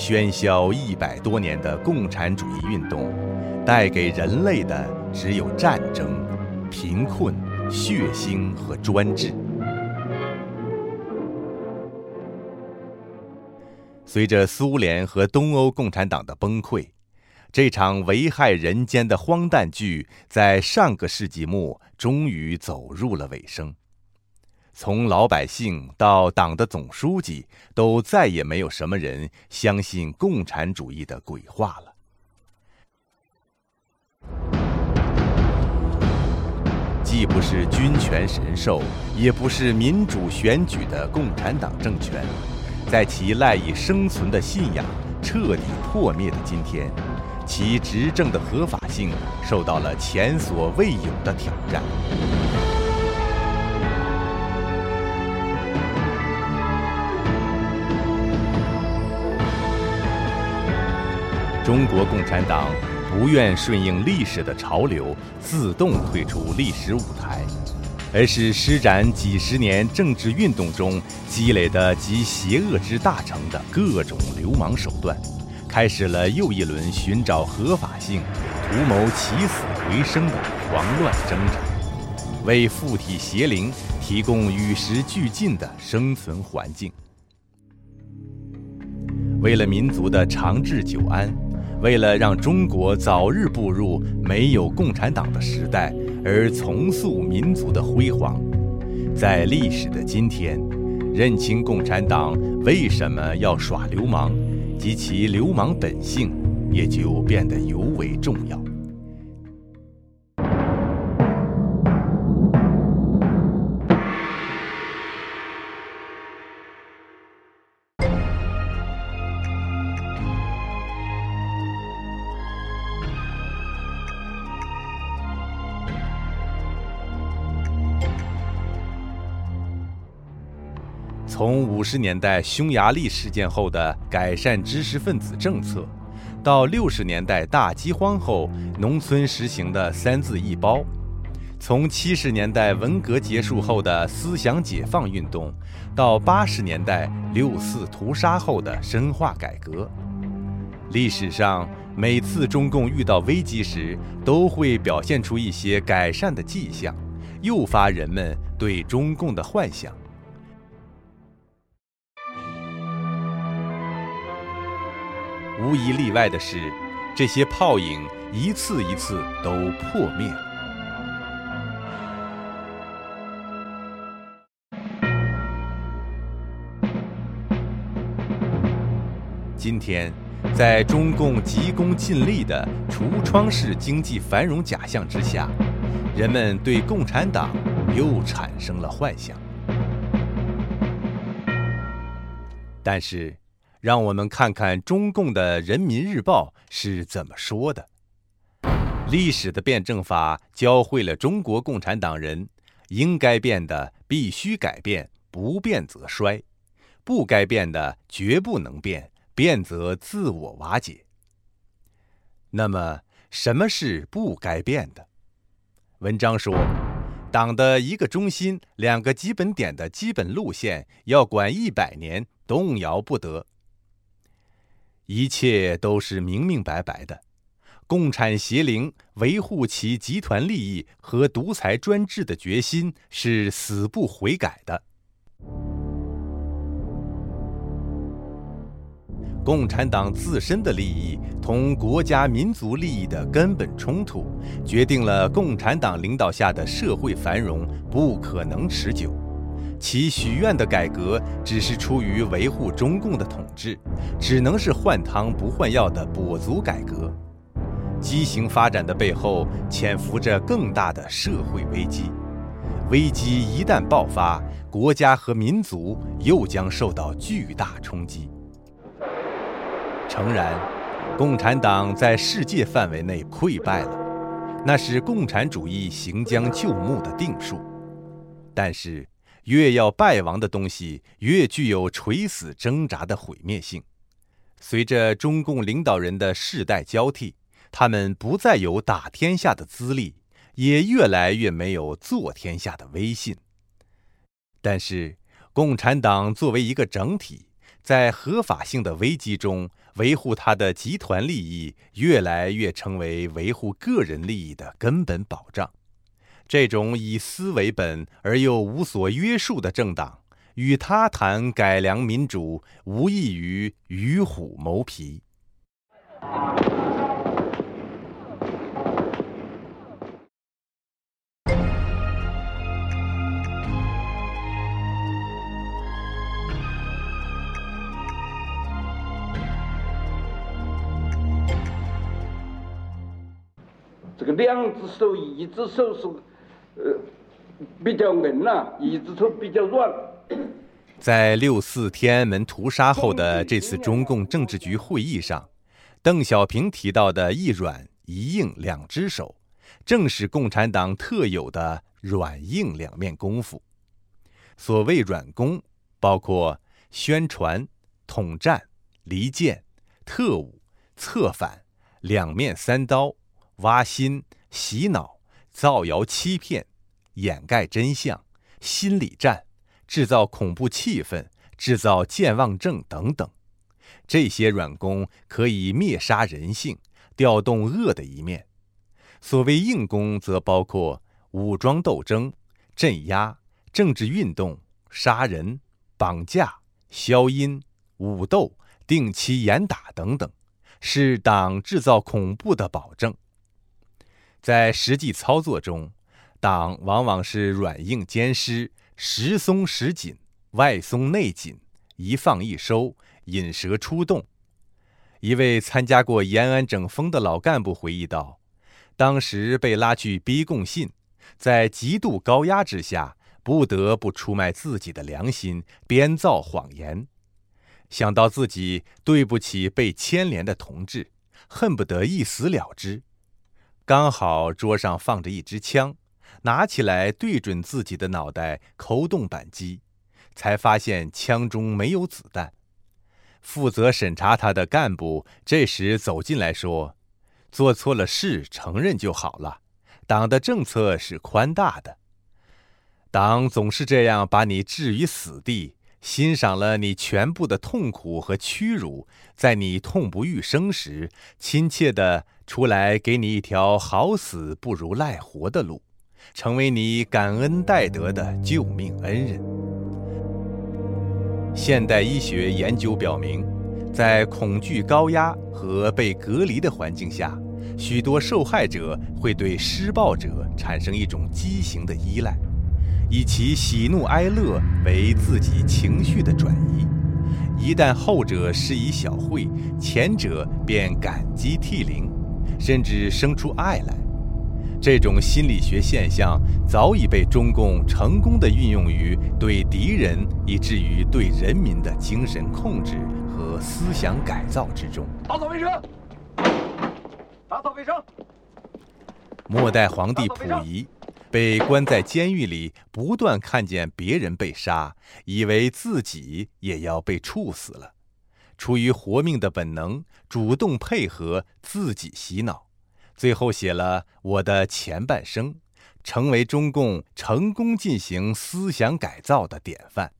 喧嚣一百多年的共产主义运动，带给人类的只有战争、贫困、血腥和专制。随着苏联和东欧共产党的崩溃，这场危害人间的荒诞剧在上个世纪末终于走入了尾声。从老百姓到党的总书记，都再也没有什么人相信共产主义的鬼话了。既不是君权神授，也不是民主选举的共产党政权，在其赖以生存的信仰彻底破灭的今天，其执政的合法性受到了前所未有的挑战。中国共产党不愿顺应历史的潮流，自动退出历史舞台，而是施展几十年政治运动中积累的集邪恶之大成的各种流氓手段，开始了又一轮寻找合法性、图谋起死回生的狂乱挣扎，为附体邪灵提供与时俱进的生存环境。为了民族的长治久安。为了让中国早日步入没有共产党的时代，而重塑民族的辉煌，在历史的今天，认清共产党为什么要耍流氓，及其流氓本性，也就变得尤为重要。从五十年代匈牙利事件后的改善知识分子政策，到六十年代大饥荒后农村实行的“三字一包”，从七十年代文革结束后的思想解放运动，到八十年代六四屠杀后的深化改革，历史上每次中共遇到危机时，都会表现出一些改善的迹象，诱发人们对中共的幻想。无一例外的是，这些泡影一次一次都破灭了。今天，在中共急功近利的橱窗式经济繁荣假象之下，人们对共产党又产生了幻想。但是。让我们看看中共的《人民日报》是怎么说的：“历史的辩证法教会了中国共产党人，应该变的必须改变，不变则衰；不该变的绝不能变，变则自我瓦解。”那么，什么是不该变的？文章说，党的一个中心、两个基本点的基本路线，要管一百年，动摇不得。一切都是明明白白的，共产邪灵维护其集团利益和独裁专制的决心是死不悔改的。共产党自身的利益同国家民族利益的根本冲突，决定了共产党领导下的社会繁荣不可能持久。其许愿的改革只是出于维护中共的统治，只能是换汤不换药的跛足改革。畸形发展的背后潜伏着更大的社会危机，危机一旦爆发，国家和民族又将受到巨大冲击。诚然，共产党在世界范围内溃败了，那是共产主义行将就木的定数。但是。越要败亡的东西，越具有垂死挣扎的毁灭性。随着中共领导人的世代交替，他们不再有打天下的资历，也越来越没有坐天下的威信。但是，共产党作为一个整体，在合法性的危机中，维护他的集团利益越来越成为维护个人利益的根本保障。这种以私为本而又无所约束的政党，与他谈改良民主，无异于与虎谋皮。这个两只手，一只手是。呃，比较硬呐，一只手比较软。在六四天安门屠杀后的这次中共政治局会议上，邓小平提到的一软一硬两只手，正是共产党特有的软硬两面功夫。所谓软功，包括宣传、统战、离间、特务、策反、两面三刀、挖心、洗脑。造谣欺骗、掩盖真相、心理战、制造恐怖气氛、制造健忘症等等，这些软功可以灭杀人性，调动恶的一面；所谓硬功，则包括武装斗争、镇压、政治运动、杀人、绑架、消音、武斗、定期严打等等，是党制造恐怖的保证。在实际操作中，党往往是软硬兼施，时松时紧，外松内紧，一放一收，引蛇出洞。一位参加过延安整风的老干部回忆道：“当时被拉去逼供信，在极度高压之下，不得不出卖自己的良心，编造谎言。想到自己对不起被牵连的同志，恨不得一死了之。”刚好桌上放着一支枪，拿起来对准自己的脑袋，扣动扳机，才发现枪中没有子弹。负责审查他的干部这时走进来说：“做错了事，承认就好了。党的政策是宽大的，党总是这样把你置于死地，欣赏了你全部的痛苦和屈辱，在你痛不欲生时，亲切的。”出来给你一条好死不如赖活的路，成为你感恩戴德的救命恩人。现代医学研究表明，在恐惧高压和被隔离的环境下，许多受害者会对施暴者产生一种畸形的依赖，以其喜怒哀乐为自己情绪的转移。一旦后者施以小惠，前者便感激涕零。甚至生出爱来，这种心理学现象早已被中共成功地运用于对敌人以至于对人民的精神控制和思想改造之中。打扫卫生，打扫卫生。末代皇帝溥仪被关在监狱里，不断看见别人被杀，以为自己也要被处死了。出于活命的本能，主动配合自己洗脑，最后写了我的前半生，成为中共成功进行思想改造的典范。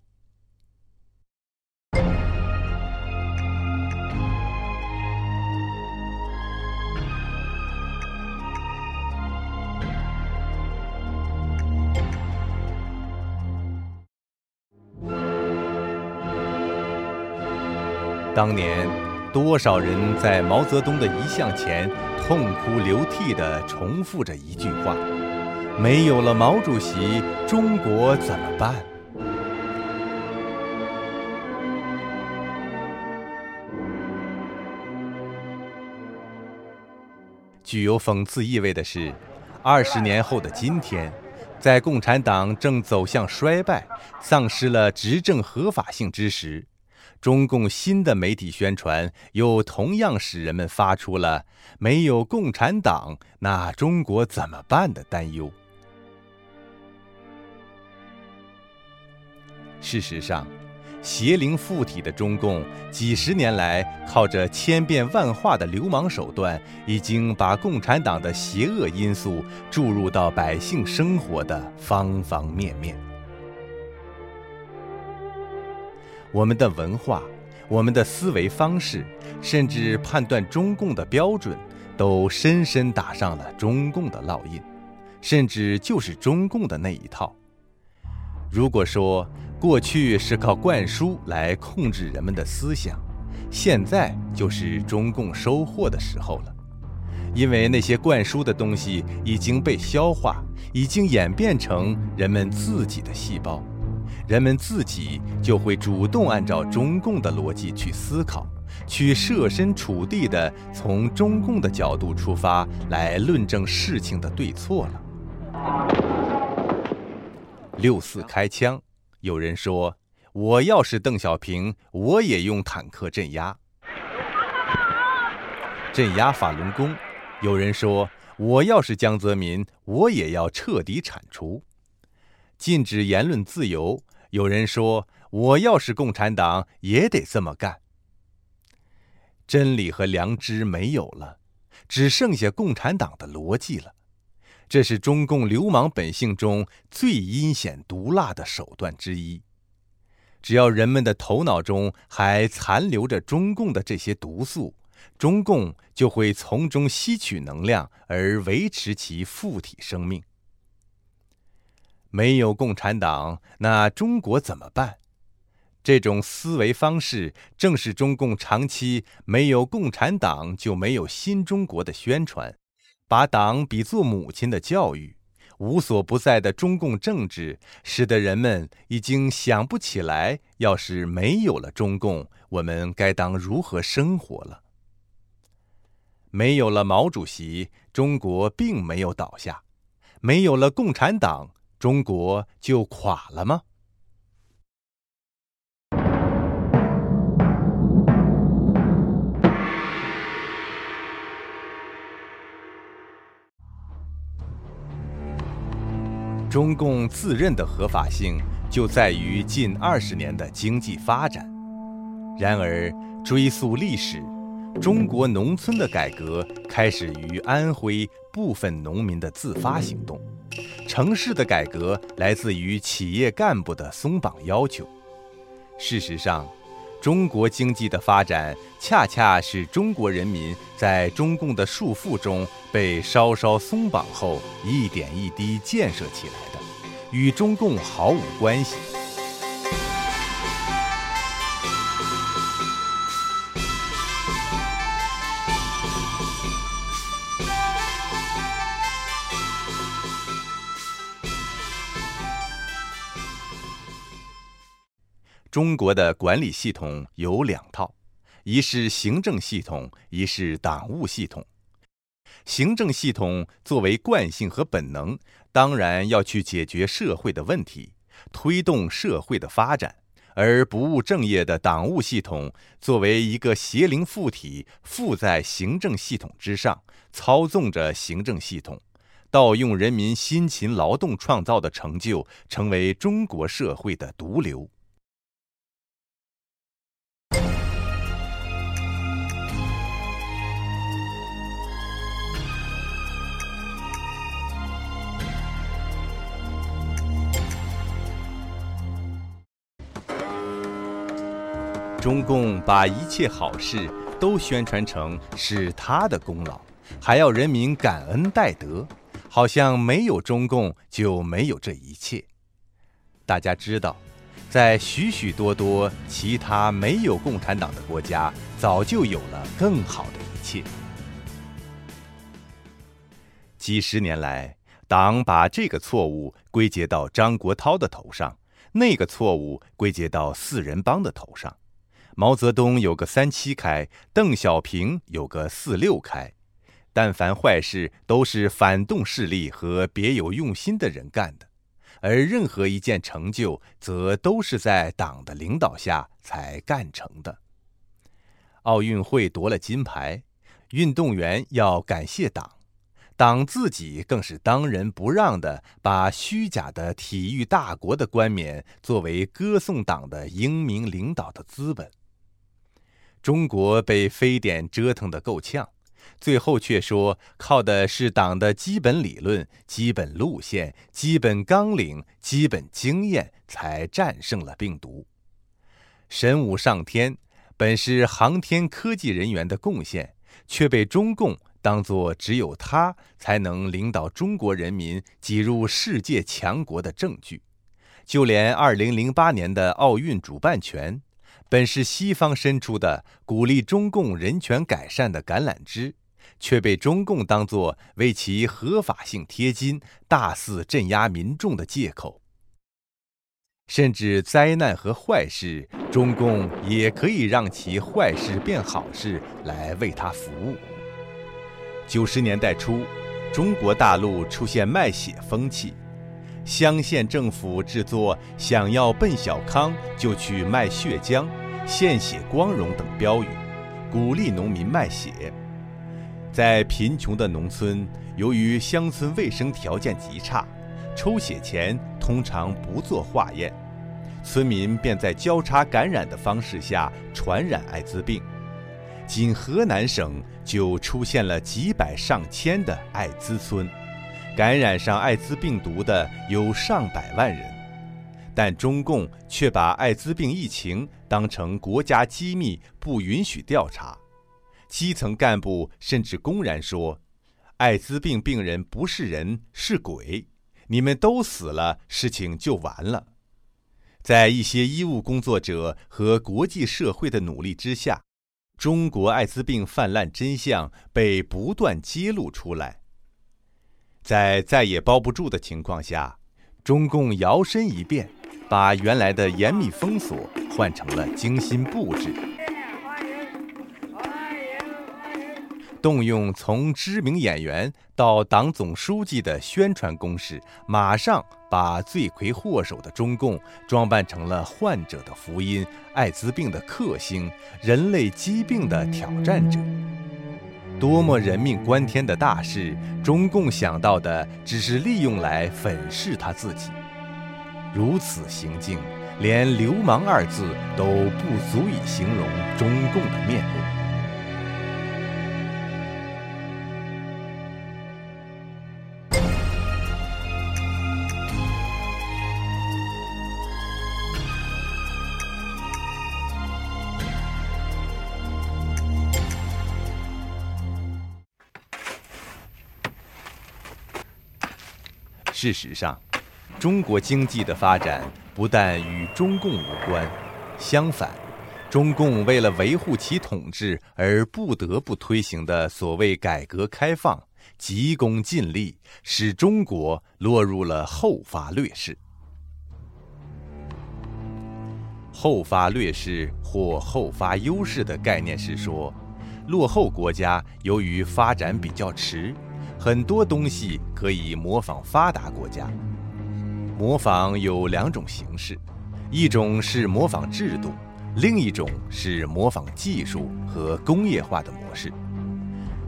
当年，多少人在毛泽东的遗像前痛哭流涕地重复着一句话：“没有了毛主席，中国怎么办？”具有讽刺意味的是，二十年后的今天，在共产党正走向衰败、丧失了执政合法性之时。中共新的媒体宣传又同样使人们发出了“没有共产党，那中国怎么办”的担忧。事实上，邪灵附体的中共几十年来靠着千变万化的流氓手段，已经把共产党的邪恶因素注入到百姓生活的方方面面。我们的文化，我们的思维方式，甚至判断中共的标准，都深深打上了中共的烙印，甚至就是中共的那一套。如果说过去是靠灌输来控制人们的思想，现在就是中共收获的时候了，因为那些灌输的东西已经被消化，已经演变成人们自己的细胞。人们自己就会主动按照中共的逻辑去思考，去设身处地的从中共的角度出发来论证事情的对错了。六四开枪，有人说我要是邓小平，我也用坦克镇压；镇压法轮功，有人说我要是江泽民，我也要彻底铲除；禁止言论自由。有人说：“我要是共产党，也得这么干。”真理和良知没有了，只剩下共产党的逻辑了。这是中共流氓本性中最阴险毒辣的手段之一。只要人们的头脑中还残留着中共的这些毒素，中共就会从中吸取能量，而维持其附体生命。没有共产党，那中国怎么办？这种思维方式正是中共长期没有共产党就没有新中国的宣传，把党比作母亲的教育，无所不在的中共政治，使得人们已经想不起来，要是没有了中共，我们该当如何生活了。没有了毛主席，中国并没有倒下；没有了共产党。中国就垮了吗？中共自认的合法性就在于近二十年的经济发展。然而，追溯历史，中国农村的改革开始于安徽部分农民的自发行动。城市的改革来自于企业干部的松绑要求。事实上，中国经济的发展恰恰是中国人民在中共的束缚中被稍稍松绑后一点一滴建设起来的，与中共毫无关系。中国的管理系统有两套，一是行政系统，一是党务系统。行政系统作为惯性和本能，当然要去解决社会的问题，推动社会的发展；而不务正业的党务系统，作为一个邪灵附体，附在行政系统之上，操纵着行政系统，盗用人民辛勤劳动创造的成就，成为中国社会的毒瘤。中共把一切好事都宣传成是他的功劳，还要人民感恩戴德，好像没有中共就没有这一切。大家知道，在许许多多其他没有共产党的国家，早就有了更好的一切。几十年来，党把这个错误归结到张国焘的头上，那个错误归结到四人帮的头上。毛泽东有个三七开，邓小平有个四六开，但凡坏事都是反动势力和别有用心的人干的，而任何一件成就，则都是在党的领导下才干成的。奥运会夺了金牌，运动员要感谢党，党自己更是当仁不让的把虚假的体育大国的冠冕作为歌颂党的英明领导的资本。中国被非典折腾得够呛，最后却说靠的是党的基本理论、基本路线、基本纲领、基本经验才战胜了病毒。神武上天，本是航天科技人员的贡献，却被中共当作只有他才能领导中国人民挤入世界强国的证据。就连2008年的奥运主办权，本是西方伸出的鼓励中共人权改善的橄榄枝。却被中共当作为其合法性贴金、大肆镇压民众的借口。甚至灾难和坏事，中共也可以让其坏事变好事来为他服务。九十年代初，中国大陆出现卖血风气，乡县政府制作“想要奔小康就去卖血浆，献血光荣”等标语，鼓励农民卖血。在贫穷的农村，由于乡村卫生条件极差，抽血前通常不做化验，村民便在交叉感染的方式下传染艾滋病。仅河南省就出现了几百上千的艾滋村，感染上艾滋病毒的有上百万人，但中共却把艾滋病疫情当成国家机密，不允许调查。基层干部甚至公然说：“艾滋病病人不是人，是鬼，你们都死了，事情就完了。”在一些医务工作者和国际社会的努力之下，中国艾滋病泛滥真相被不断揭露出来。在再也包不住的情况下，中共摇身一变，把原来的严密封锁换成了精心布置。动用从知名演员到党总书记的宣传攻势，马上把罪魁祸首的中共装扮成了患者的福音、艾滋病的克星、人类疾病的挑战者。多么人命关天的大事，中共想到的只是利用来粉饰他自己。如此行径，连“流氓”二字都不足以形容中共的面目。事实上，中国经济的发展不但与中共无关，相反，中共为了维护其统治而不得不推行的所谓改革开放，急功近利，使中国落入了后发劣势。后发劣势或后发优势的概念是说，落后国家由于发展比较迟。很多东西可以模仿发达国家。模仿有两种形式，一种是模仿制度，另一种是模仿技术和工业化的模式。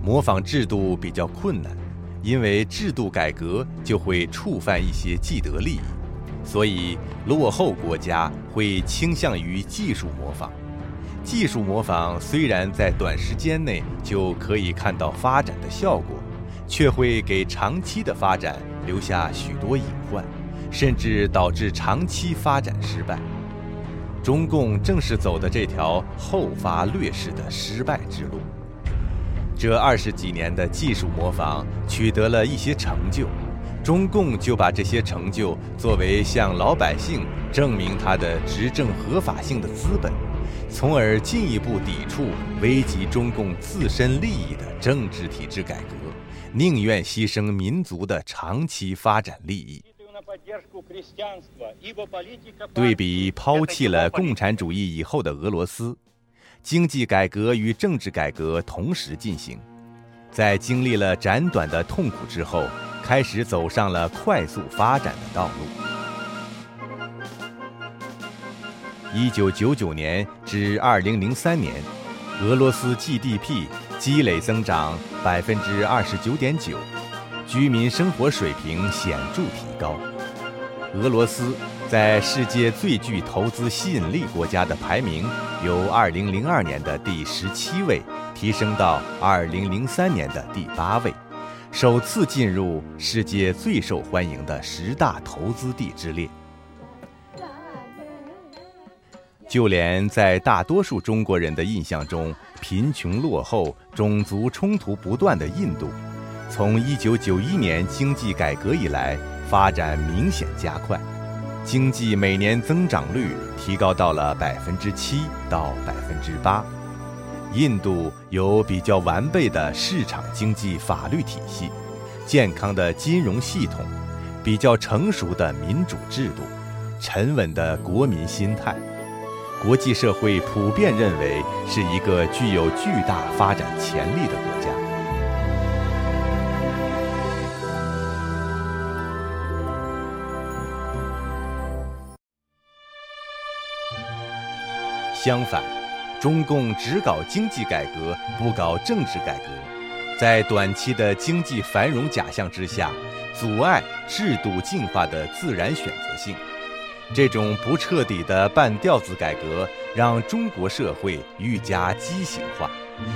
模仿制度比较困难，因为制度改革就会触犯一些既得利益，所以落后国家会倾向于技术模仿。技术模仿虽然在短时间内就可以看到发展的效果。却会给长期的发展留下许多隐患，甚至导致长期发展失败。中共正是走的这条后发劣势的失败之路。这二十几年的技术模仿取得了一些成就，中共就把这些成就作为向老百姓证明他的执政合法性的资本，从而进一步抵触危及中共自身利益的政治体制改革。宁愿牺牲民族的长期发展利益。对比抛弃了共产主义以后的俄罗斯，经济改革与政治改革同时进行，在经历了斩短的痛苦之后，开始走上了快速发展的道路。一九九九年至二零零三年，俄罗斯 GDP。积累增长百分之二十九点九，居民生活水平显著提高。俄罗斯在世界最具投资吸引力国家的排名，由二零零二年的第十七位提升到二零零三年的第八位，首次进入世界最受欢迎的十大投资地之列。就连在大多数中国人的印象中贫穷落后、种族冲突不断的印度，从1991年经济改革以来，发展明显加快，经济每年增长率提高到了百分之七到百分之八。印度有比较完备的市场经济法律体系，健康的金融系统，比较成熟的民主制度，沉稳的国民心态，国际社会普遍认为是一个具有巨大发展潜力的国家。相反。中共只搞经济改革，不搞政治改革，在短期的经济繁荣假象之下，阻碍制度进化的自然选择性。这种不彻底的半吊子改革，让中国社会愈加畸形化，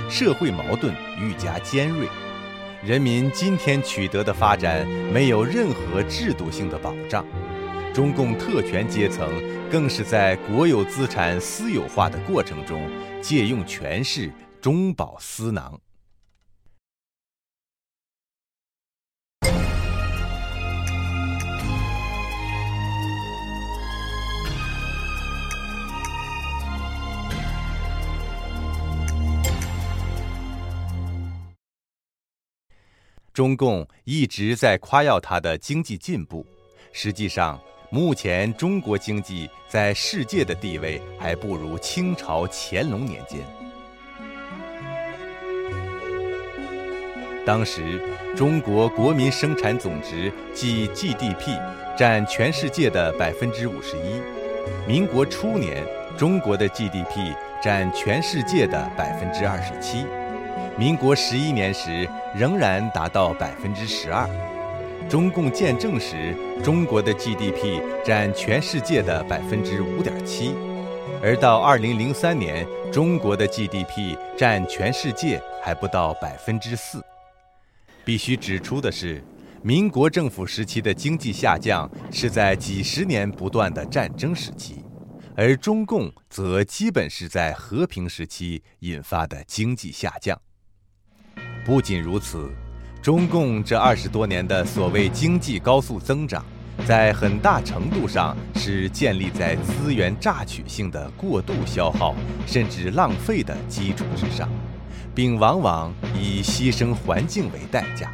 社会矛盾愈加尖锐，人民今天取得的发展没有任何制度性的保障。中共特权阶层更是在国有资产私有化的过程中，借用权势中饱私囊。中共一直在夸耀它的经济进步，实际上。目前，中国经济在世界的地位还不如清朝乾隆年间。当时，中国国民生产总值即 GDP 占全世界的百分之五十一。民国初年，中国的 GDP 占全世界的百分之二十七。民国十一年时，仍然达到百分之十二。中共建政时，中国的 GDP 占全世界的百分之五点七，而到二零零三年，中国的 GDP 占全世界还不到百分之四。必须指出的是，民国政府时期的经济下降是在几十年不断的战争时期，而中共则基本是在和平时期引发的经济下降。不仅如此。中共这二十多年的所谓经济高速增长，在很大程度上是建立在资源榨取性的过度消耗甚至浪费的基础之上，并往往以牺牲环境为代价。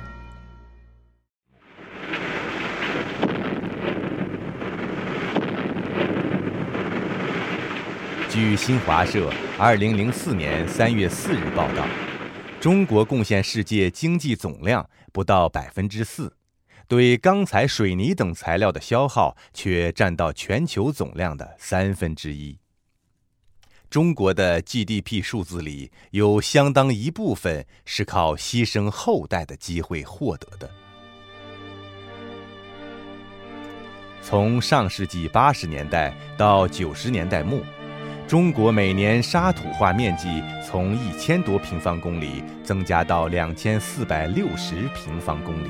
据新华社二零零四年三月四日报道。中国贡献世界经济总量不到百分之四，对钢材、水泥等材料的消耗却占到全球总量的三分之一。中国的 GDP 数字里有相当一部分是靠牺牲后代的机会获得的。从上世纪八十年代到九十年代末。中国每年沙土化面积从一千多平方公里增加到两千四百六十平方公里。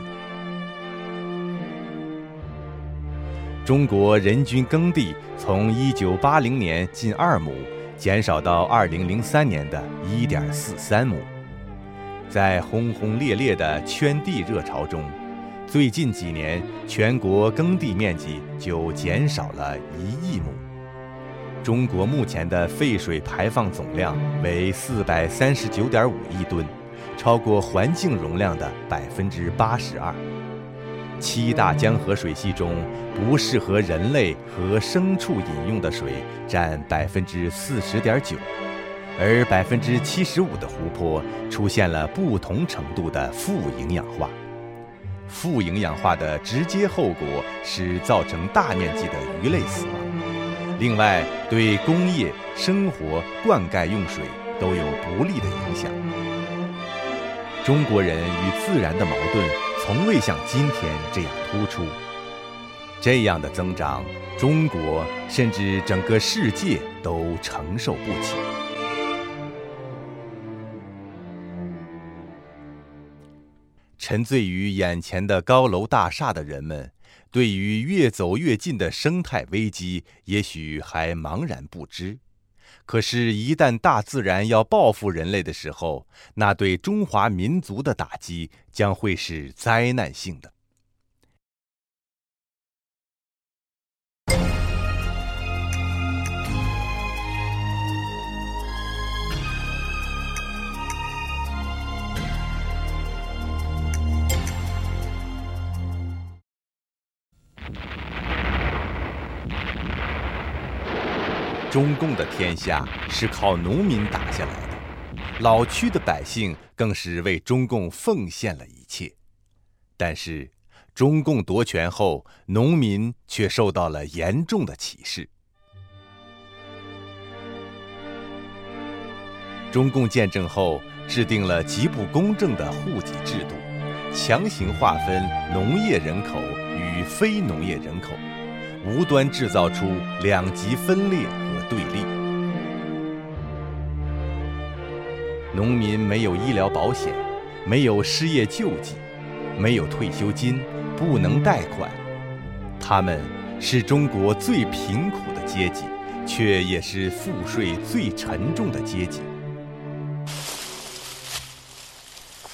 中国人均耕地从一九八零年近二亩减少到二零零三年的一点四三亩。在轰轰烈烈的圈地热潮中，最近几年全国耕地面积就减少了一亿亩。中国目前的废水排放总量为四百三十九点五亿吨，超过环境容量的百分之八十二。七大江河水系中，不适合人类和牲畜饮用的水占百分之四十点九，而百分之七十五的湖泊出现了不同程度的富营养化。富营养化的直接后果是造成大面积的鱼类死亡。另外，对工业、生活、灌溉用水都有不利的影响。中国人与自然的矛盾从未像今天这样突出。这样的增长，中国甚至整个世界都承受不起。沉醉于眼前的高楼大厦的人们。对于越走越近的生态危机，也许还茫然不知。可是，一旦大自然要报复人类的时候，那对中华民族的打击将会是灾难性的。中共的天下是靠农民打下来的，老区的百姓更是为中共奉献了一切。但是，中共夺权后，农民却受到了严重的歧视。中共建政后，制定了极不公正的户籍制度，强行划分农业人口与非农业人口，无端制造出两极分裂。对立，农民没有医疗保险，没有失业救济，没有退休金，不能贷款。他们是中国最贫苦的阶级，却也是赋税最沉重的阶级。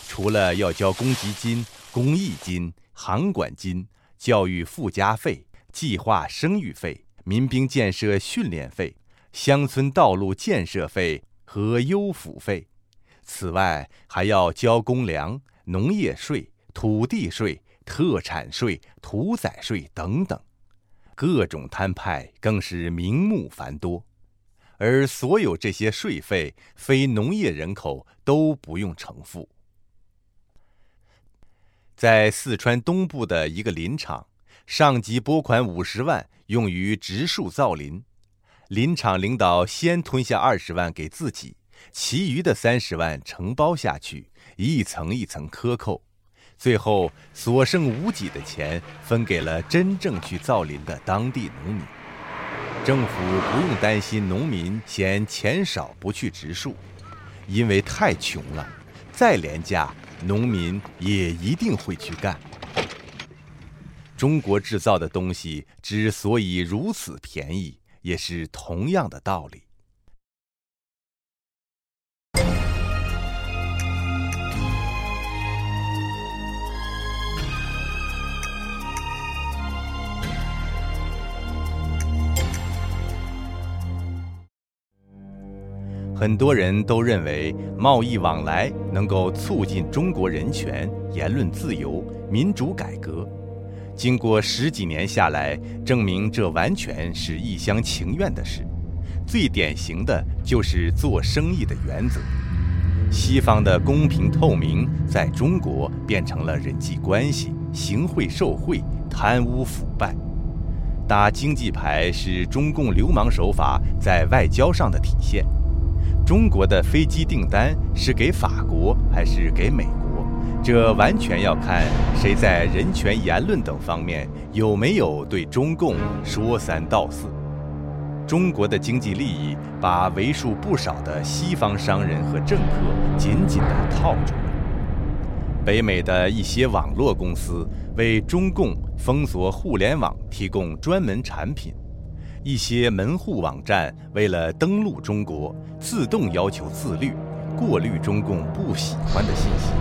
除了要交公积金、公益金、行管金、教育附加费、计划生育费、民兵建设训练费。乡村道路建设费和优抚费，此外还要交公粮、农业税、土地税、特产税、屠宰税等等，各种摊派更是名目繁多。而所有这些税费，非农业人口都不用承付。在四川东部的一个林场，上级拨款五十万用于植树造林。林场领导先吞下二十万给自己，其余的三十万承包下去，一层一层克扣，最后所剩无几的钱分给了真正去造林的当地农民。政府不用担心农民嫌钱少不去植树，因为太穷了，再廉价，农民也一定会去干。中国制造的东西之所以如此便宜。也是同样的道理。很多人都认为贸易往来能够促进中国人权、言论自由、民主改革。经过十几年下来，证明这完全是一厢情愿的事。最典型的就是做生意的原则。西方的公平透明，在中国变成了人际关系、行贿受贿、贪污腐败。打经济牌是中共流氓手法在外交上的体现。中国的飞机订单是给法国还是给美？这完全要看谁在人权、言论等方面有没有对中共说三道四。中国的经济利益把为数不少的西方商人和政客紧紧地套住了。北美的一些网络公司为中共封锁互联网提供专门产品，一些门户网站为了登陆中国，自动要求自律，过滤中共不喜欢的信息。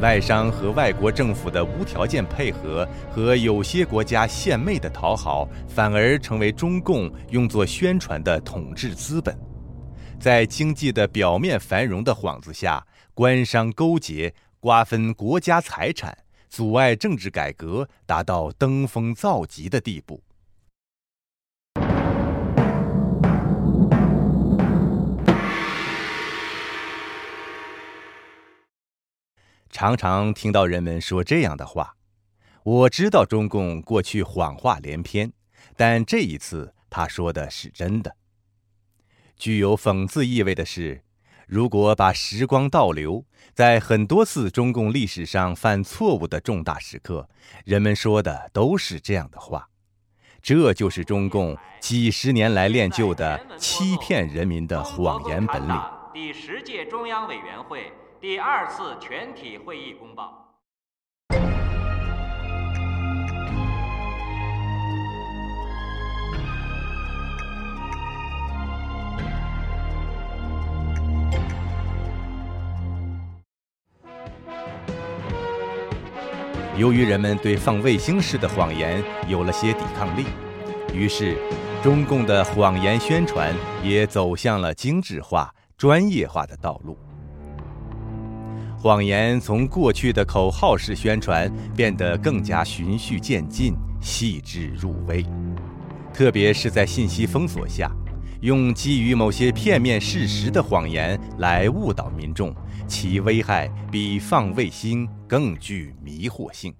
外商和外国政府的无条件配合和有些国家献媚的讨好，反而成为中共用作宣传的统治资本。在经济的表面繁荣的幌子下，官商勾结，瓜分国家财产，阻碍政治改革，达到登峰造极的地步。常常听到人们说这样的话，我知道中共过去谎话连篇，但这一次他说的是真的。具有讽刺意味的是，如果把时光倒流，在很多次中共历史上犯错误的重大时刻，人们说的都是这样的话。这就是中共几十年来练就的欺骗人民的谎言本领。第十届中央委员会。第二次全体会议公报。由于人们对放卫星式的谎言有了些抵抗力于是中共的谎言宣传也走向了精致化专业化的道路。谎言从过去的口号式宣传变得更加循序渐进、细致入微，特别是在信息封锁下，用基于某些片面事实的谎言来误导民众，其危害比放卫星更具迷惑性。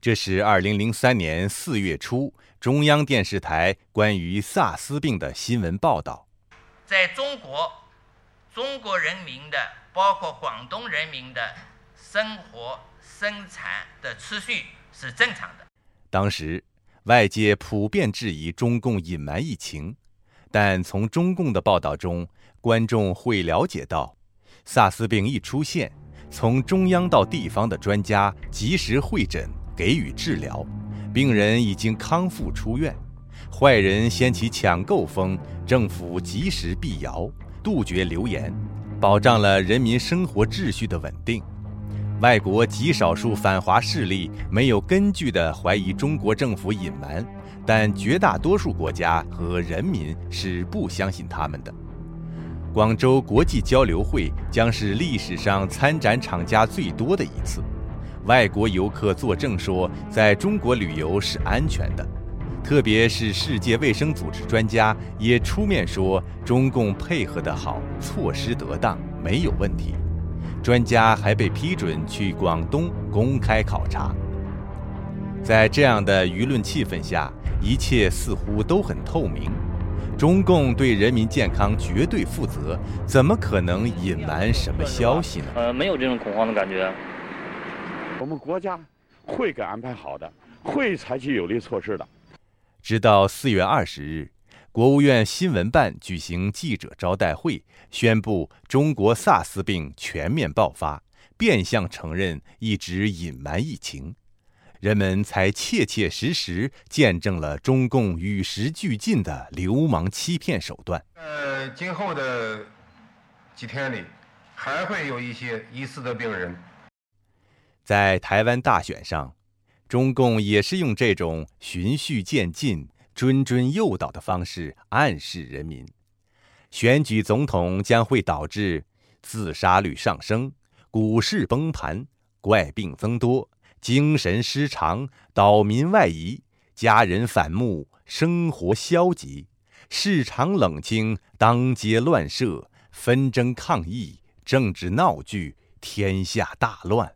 这是2003年4月初中央电视台关于萨斯病的新闻报道。在中国，中国人民的。包括广东人民的生活生产的持续是正常的。当时，外界普遍质疑中共隐瞒疫情，但从中共的报道中，观众会了解到萨斯病一出现，从中央到地方的专家及时会诊，给予治疗，病人已经康复出院，坏人掀起抢购风，政府及时辟谣，杜绝流言。保障了人民生活秩序的稳定。外国极少数反华势力没有根据地怀疑中国政府隐瞒，但绝大多数国家和人民是不相信他们的。广州国际交流会将是历史上参展厂家最多的一次，外国游客作证说，在中国旅游是安全的。特别是世界卫生组织专家也出面说，中共配合得好，措施得当，没有问题。专家还被批准去广东公开考察。在这样的舆论气氛下，一切似乎都很透明。中共对人民健康绝对负责，怎么可能隐瞒什么消息呢？呃，没有这种恐慌的感觉。我们国家会给安排好的，会采取有力措施的。直到四月二十日，国务院新闻办举行记者招待会，宣布中国萨斯病全面爆发，变相承认一直隐瞒疫情，人们才切切实实见证了中共与时俱进的流氓欺骗手段。呃，今后的几天里，还会有一些疑似的病人。在台湾大选上。中共也是用这种循序渐进、谆谆诱导的方式暗示人民，选举总统将会导致自杀率上升、股市崩盘、怪病增多、精神失常、岛民外移、家人反目、生活消极、市场冷清、当街乱射、纷争抗议、政治闹剧、天下大乱。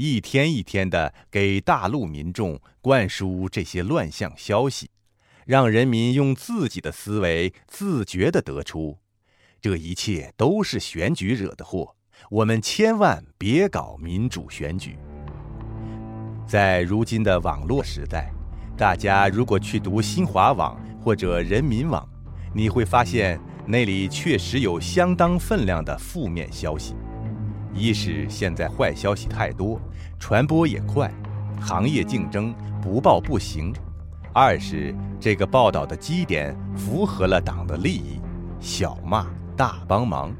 一天一天的给大陆民众灌输这些乱象消息，让人民用自己的思维自觉地得出，这一切都是选举惹的祸。我们千万别搞民主选举。在如今的网络时代，大家如果去读新华网或者人民网，你会发现那里确实有相当分量的负面消息。一是现在坏消息太多，传播也快，行业竞争不报不行；二是这个报道的基点符合了党的利益，小骂大帮忙。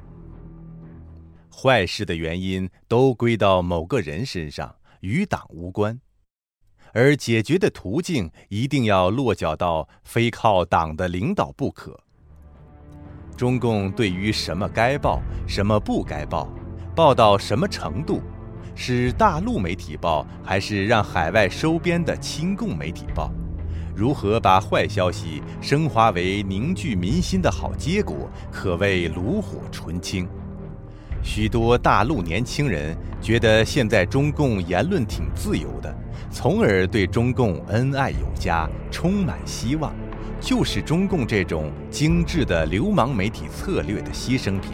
坏事的原因都归到某个人身上，与党无关，而解决的途径一定要落脚到非靠党的领导不可。中共对于什么该报，什么不该报。报到什么程度？是大陆媒体报，还是让海外收编的亲共媒体报？如何把坏消息升华为凝聚民心的好结果，可谓炉火纯青。许多大陆年轻人觉得现在中共言论挺自由的，从而对中共恩爱有加，充满希望。就是中共这种精致的流氓媒体策略的牺牲品。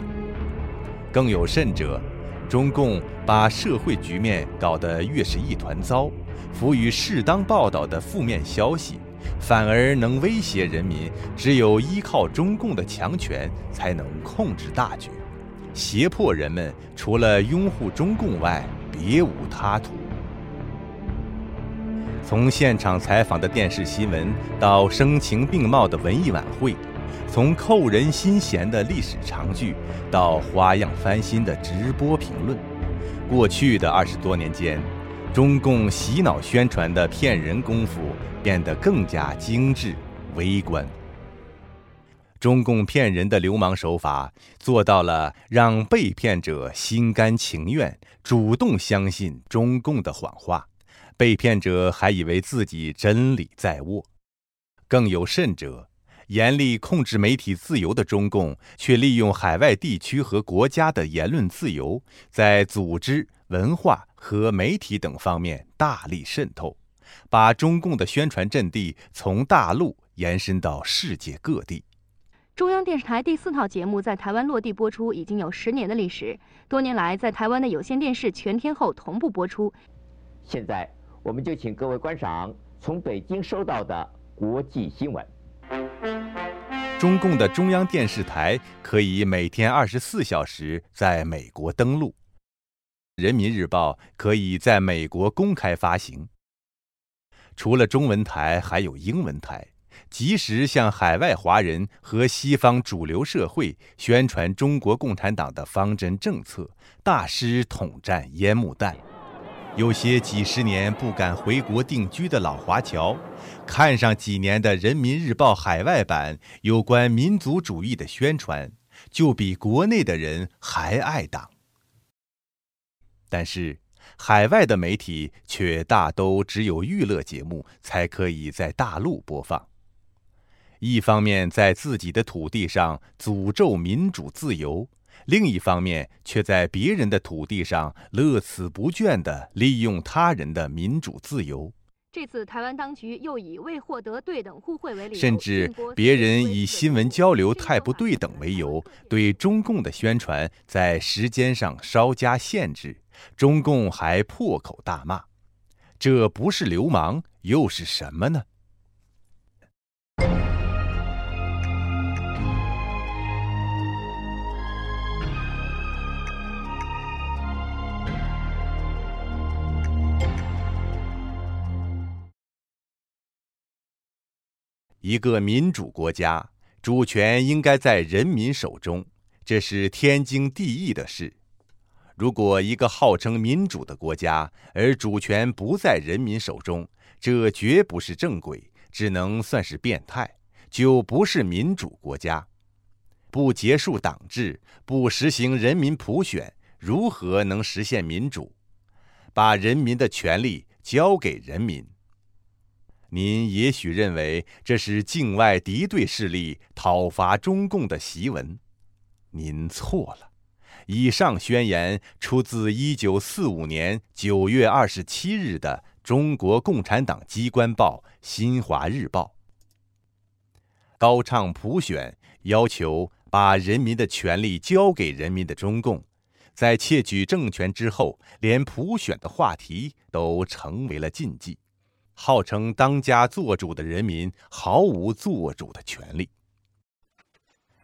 更有甚者。中共把社会局面搞得越是一团糟，赋予适当报道的负面消息，反而能威胁人民。只有依靠中共的强权，才能控制大局，胁迫人们除了拥护中共外，别无他途。从现场采访的电视新闻，到声情并茂的文艺晚会。从扣人心弦的历史长剧，到花样翻新的直播评论，过去的二十多年间，中共洗脑宣传的骗人功夫变得更加精致、微观。中共骗人的流氓手法做到了让被骗者心甘情愿、主动相信中共的谎话，被骗者还以为自己真理在握。更有甚者，严厉控制媒体自由的中共，却利用海外地区和国家的言论自由，在组织、文化和媒体等方面大力渗透，把中共的宣传阵地从大陆延伸到世界各地。中央电视台第四套节目在台湾落地播出已经有十年的历史，多年来在台湾的有线电视全天候同步播出。现在，我们就请各位观赏从北京收到的国际新闻。中共的中央电视台可以每天二十四小时在美国登陆，《人民日报》可以在美国公开发行。除了中文台，还有英文台。及时向海外华人和西方主流社会宣传中国共产党的方针政策，大师统战烟幕弹。有些几十年不敢回国定居的老华侨，看上几年的《人民日报》海外版有关民族主义的宣传，就比国内的人还爱党。但是，海外的媒体却大都只有娱乐节目才可以在大陆播放。一方面在自己的土地上诅咒民主自由，另一方面却在别人的土地上乐此不倦地利用他人的民主自由。这次台湾当局又以未获得对等互惠为理由，甚至别人以新闻交流太不对等为由，对中共的宣传在时间上稍加限制，中共还破口大骂：“这不是流氓又是什么呢？”一个民主国家，主权应该在人民手中，这是天经地义的事。如果一个号称民主的国家，而主权不在人民手中，这绝不是正轨，只能算是变态，就不是民主国家。不结束党制，不实行人民普选，如何能实现民主？把人民的权利交给人民。您也许认为这是境外敌对势力讨伐中共的檄文，您错了。以上宣言出自1945年9月27日的中国共产党机关报《新华日报》。高唱普选，要求把人民的权利交给人民的中共，在窃取政权之后，连普选的话题都成为了禁忌。号称当家做主的人民毫无做主的权利。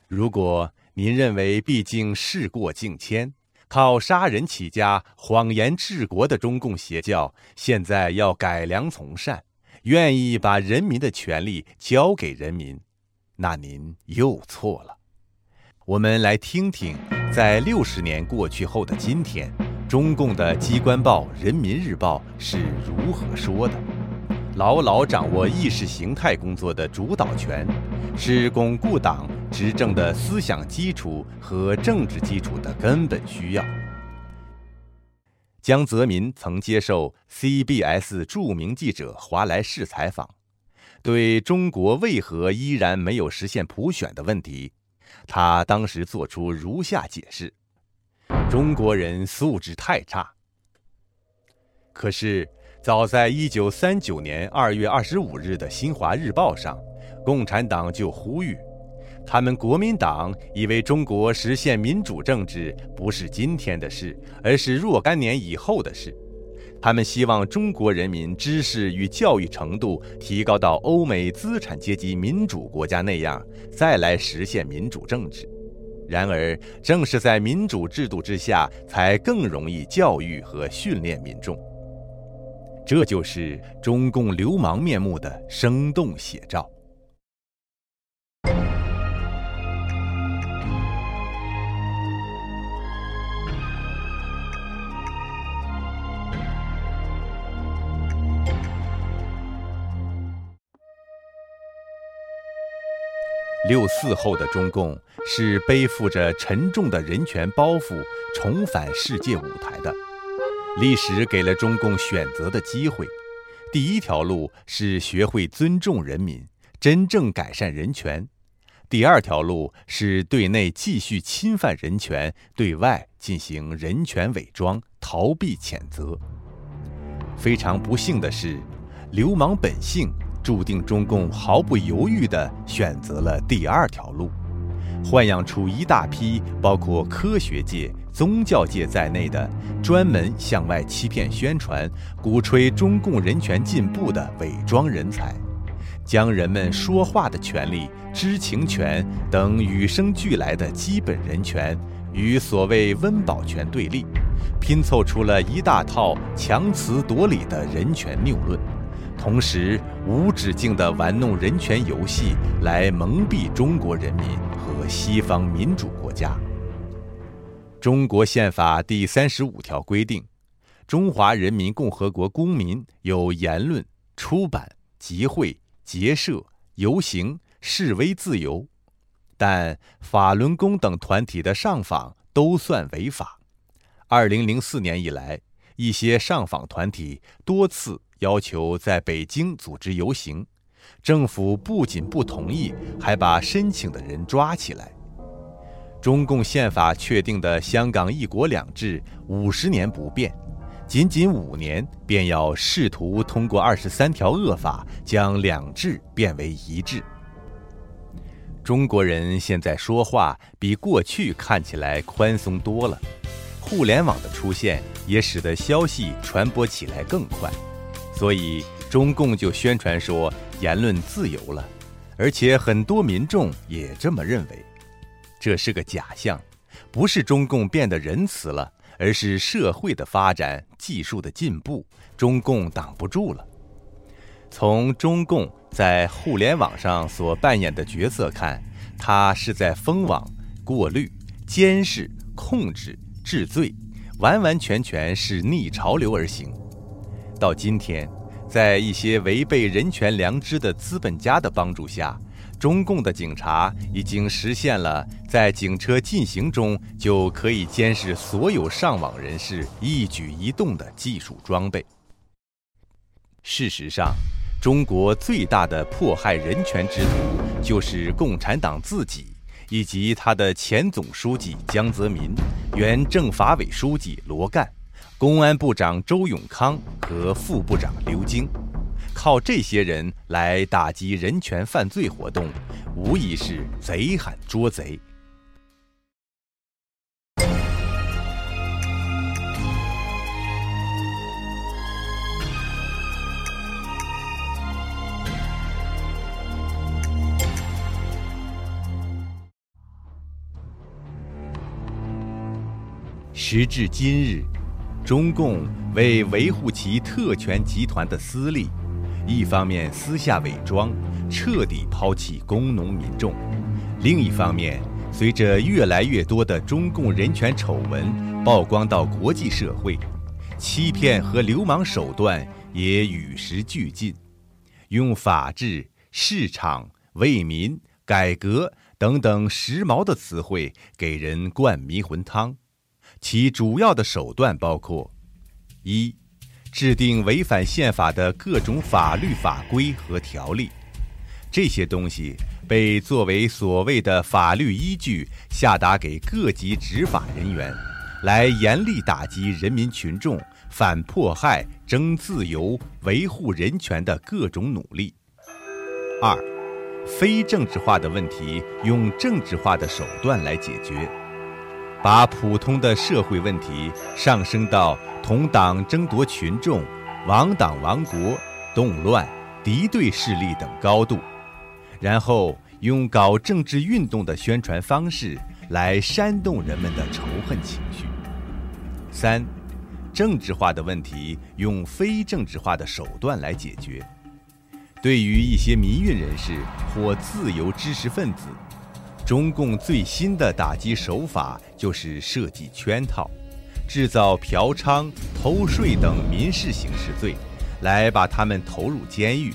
如果您认为毕竟事过境迁，靠杀人起家、谎言治国的中共邪教现在要改良从善，愿意把人民的权利交给人民，那您又错了。我们来听听，在六十年过去后的今天，中共的机关报《人民日报》是如何说的。牢牢掌握意识形态工作的主导权，是巩固党执政的思想基础和政治基础的根本需要。江泽民曾接受 CBS 著名记者华莱士采访，对中国为何依然没有实现普选的问题，他当时作出如下解释：中国人素质太差。可是。早在一九三九年二月二十五日的《新华日报》上，共产党就呼吁，他们国民党以为中国实现民主政治不是今天的事，而是若干年以后的事。他们希望中国人民知识与教育程度提高到欧美资产阶级民主国家那样，再来实现民主政治。然而，正是在民主制度之下，才更容易教育和训练民众。这就是中共流氓面目的生动写照。六四后的中共是背负着沉重的人权包袱重返世界舞台的。历史给了中共选择的机会，第一条路是学会尊重人民，真正改善人权；第二条路是对内继续侵犯人权，对外进行人权伪装，逃避谴责。非常不幸的是，流氓本性。注定中共毫不犹豫地选择了第二条路，豢养出一大批包括科学界、宗教界在内的专门向外欺骗、宣传、鼓吹中共人权进步的伪装人才，将人们说话的权利、知情权等与生俱来的基本人权与所谓温饱权对立，拼凑出了一大套强词夺理的人权谬论。同时，无止境地玩弄人权游戏，来蒙蔽中国人民和西方民主国家。中国宪法第三十五条规定，中华人民共和国公民有言论、出版、集会、结社、游行、示威自由，但法轮功等团体的上访都算违法。二零零四年以来，一些上访团体多次。要求在北京组织游行，政府不仅不同意，还把申请的人抓起来。中共宪法确定的香港一国两制五十年不变，仅仅五年便要试图通过二十三条恶法将两制变为一制。中国人现在说话比过去看起来宽松多了，互联网的出现也使得消息传播起来更快。所以，中共就宣传说言论自由了，而且很多民众也这么认为。这是个假象，不是中共变得仁慈了，而是社会的发展、技术的进步，中共挡不住了。从中共在互联网上所扮演的角色看，它是在封网、过滤、监视、控制、治罪，完完全全是逆潮流而行。到今天，在一些违背人权良知的资本家的帮助下，中共的警察已经实现了在警车进行中就可以监视所有上网人士一举一动的技术装备。事实上，中国最大的迫害人权之徒就是共产党自己，以及他的前总书记江泽民、原政法委书记罗干。公安部长周永康和副部长刘晶，靠这些人来打击人权犯罪活动，无疑是贼喊捉贼。时至今日。中共为维护其特权集团的私利，一方面私下伪装，彻底抛弃工农民众；另一方面，随着越来越多的中共人权丑闻曝光到国际社会，欺骗和流氓手段也与时俱进，用法治、市场、为民、改革等等时髦的词汇给人灌迷魂汤。其主要的手段包括：一、制定违反宪法的各种法律法规和条例，这些东西被作为所谓的法律依据下达给各级执法人员，来严厉打击人民群众反迫害、争自由、维护人权的各种努力；二、非政治化的问题用政治化的手段来解决。把普通的社会问题上升到同党争夺群众、亡党亡国、动乱、敌对势力等高度，然后用搞政治运动的宣传方式来煽动人们的仇恨情绪。三、政治化的问题用非政治化的手段来解决。对于一些民运人士或自由知识分子。中共最新的打击手法就是设计圈套，制造嫖娼、偷税等民事刑事罪，来把他们投入监狱。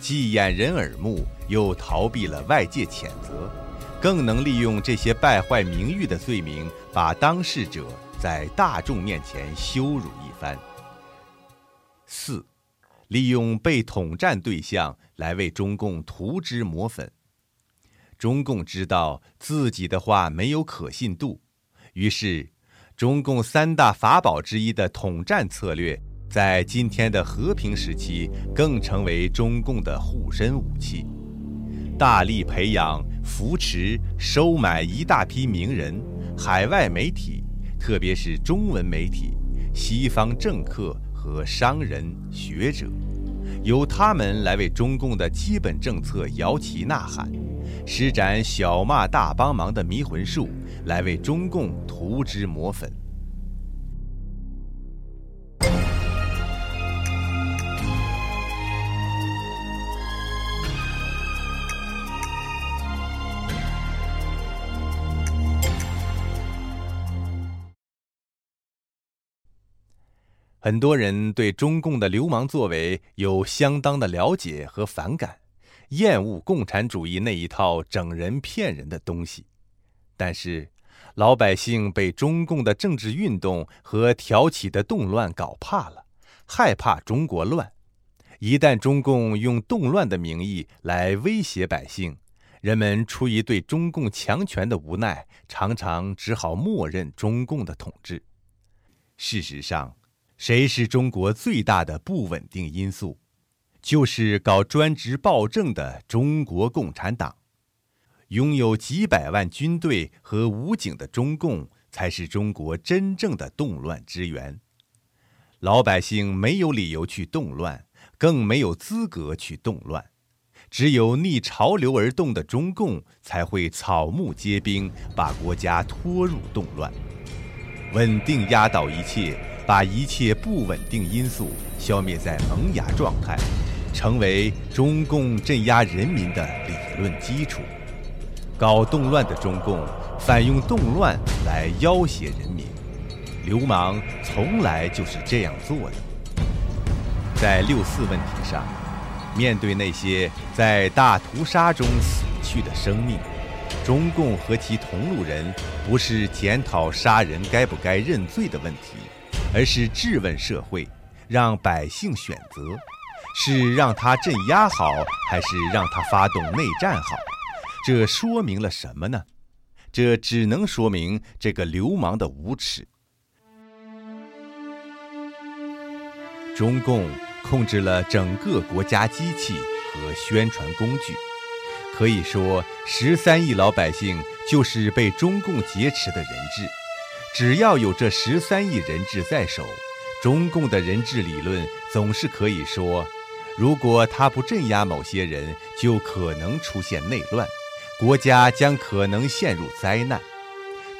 既掩人耳目，又逃避了外界谴责，更能利用这些败坏名誉的罪名，把当事者在大众面前羞辱一番。四，利用被统战对象来为中共涂脂抹粉。中共知道自己的话没有可信度，于是，中共三大法宝之一的统战策略，在今天的和平时期更成为中共的护身武器。大力培养、扶持、收买一大批名人、海外媒体，特别是中文媒体、西方政客和商人学者，由他们来为中共的基本政策摇旗呐喊。施展小骂大帮忙的迷魂术，来为中共涂脂抹粉。很多人对中共的流氓作为有相当的了解和反感。厌恶共产主义那一套整人骗人的东西，但是老百姓被中共的政治运动和挑起的动乱搞怕了，害怕中国乱。一旦中共用动乱的名义来威胁百姓，人们出于对中共强权的无奈，常常只好默认中共的统治。事实上，谁是中国最大的不稳定因素？就是搞专职暴政的中国共产党，拥有几百万军队和武警的中共，才是中国真正的动乱之源。老百姓没有理由去动乱，更没有资格去动乱。只有逆潮流而动的中共，才会草木皆兵，把国家拖入动乱。稳定压倒一切，把一切不稳定因素消灭在萌芽状态。成为中共镇压人民的理论基础。搞动乱的中共，反用动乱来要挟人民。流氓从来就是这样做的。在六四问题上，面对那些在大屠杀中死去的生命，中共和其同路人不是检讨杀人该不该认罪的问题，而是质问社会，让百姓选择。是让他镇压好，还是让他发动内战好？这说明了什么呢？这只能说明这个流氓的无耻。中共控制了整个国家机器和宣传工具，可以说十三亿老百姓就是被中共劫持的人质。只要有这十三亿人质在手，中共的人质理论总是可以说。如果他不镇压某些人，就可能出现内乱，国家将可能陷入灾难。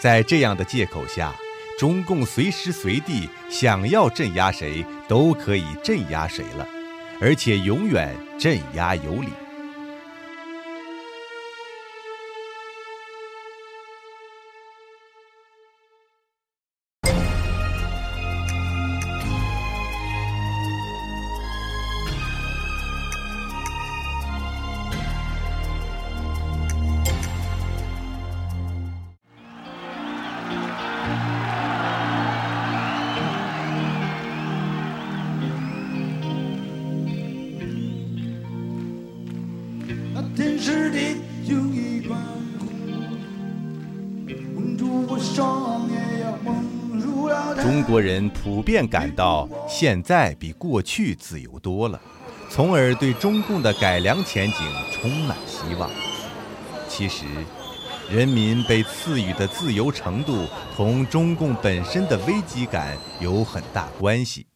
在这样的借口下，中共随时随地想要镇压谁都可以镇压谁了，而且永远镇压有理。国人普遍感到现在比过去自由多了，从而对中共的改良前景充满希望。其实，人民被赐予的自由程度同中共本身的危机感有很大关系。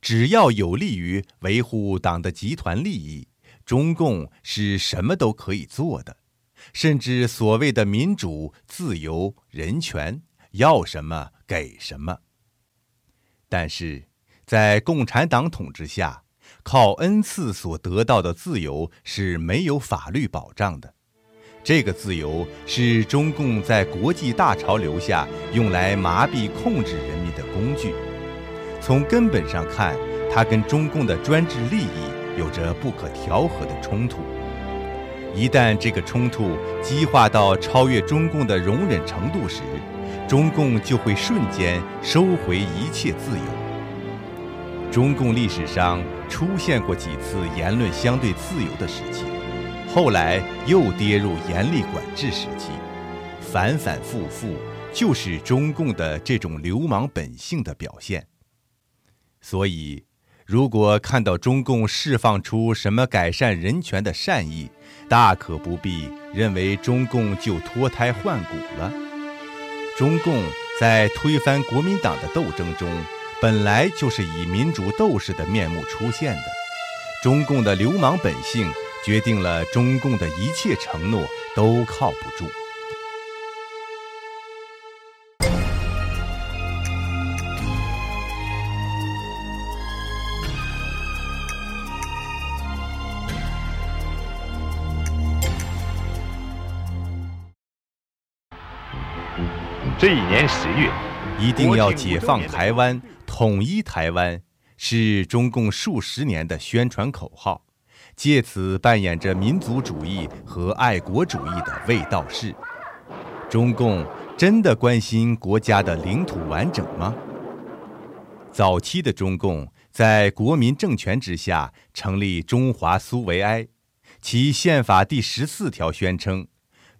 只要有利于维护党的集团利益，中共是什么都可以做的，甚至所谓的民主、自由、人权，要什么给什么。但是，在共产党统治下，靠恩赐所得到的自由是没有法律保障的。这个自由是中共在国际大潮流下用来麻痹控制人民的工具。从根本上看，它跟中共的专制利益有着不可调和的冲突。一旦这个冲突激化到超越中共的容忍程度时，中共就会瞬间收回一切自由。中共历史上出现过几次言论相对自由的时期，后来又跌入严厉管制时期，反反复复就是中共的这种流氓本性的表现。所以，如果看到中共释放出什么改善人权的善意，大可不必认为中共就脱胎换骨了。中共在推翻国民党的斗争中，本来就是以民主斗士的面目出现的。中共的流氓本性决定了中共的一切承诺都靠不住。这一年十月，一定要解放台湾、统一台湾，是中共数十年的宣传口号，借此扮演着民族主义和爱国主义的卫道士。中共真的关心国家的领土完整吗？早期的中共在国民政权之下成立中华苏维埃，其宪法第十四条宣称。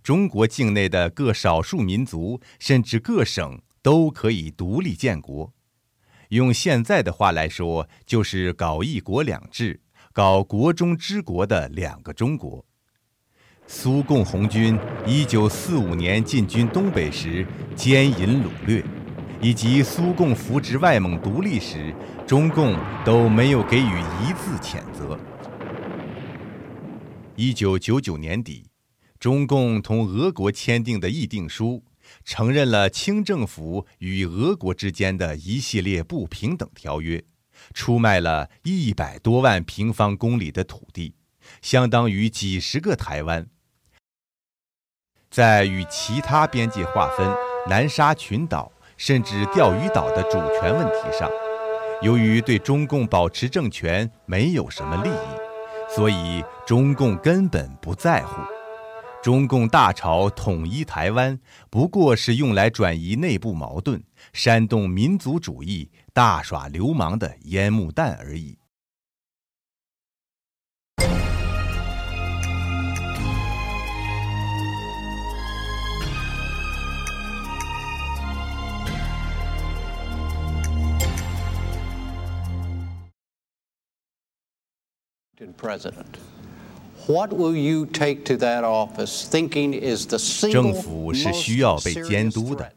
中国境内的各少数民族，甚至各省都可以独立建国。用现在的话来说，就是搞一国两制，搞国中之国的两个中国。苏共红军一九四五年进军东北时奸淫掳掠，以及苏共扶植外蒙独立时，中共都没有给予一字谴责。一九九九年底。中共同俄国签订的议定书，承认了清政府与俄国之间的一系列不平等条约，出卖了一百多万平方公里的土地，相当于几十个台湾。在与其他边界划分、南沙群岛甚至钓鱼岛的主权问题上，由于对中共保持政权没有什么利益，所以中共根本不在乎。中共大潮统一台湾，不过是用来转移内部矛盾、煽动民族主义、大耍流氓的烟幕弹而已。What will you take to that office thinking is the 政府是需要被监督的，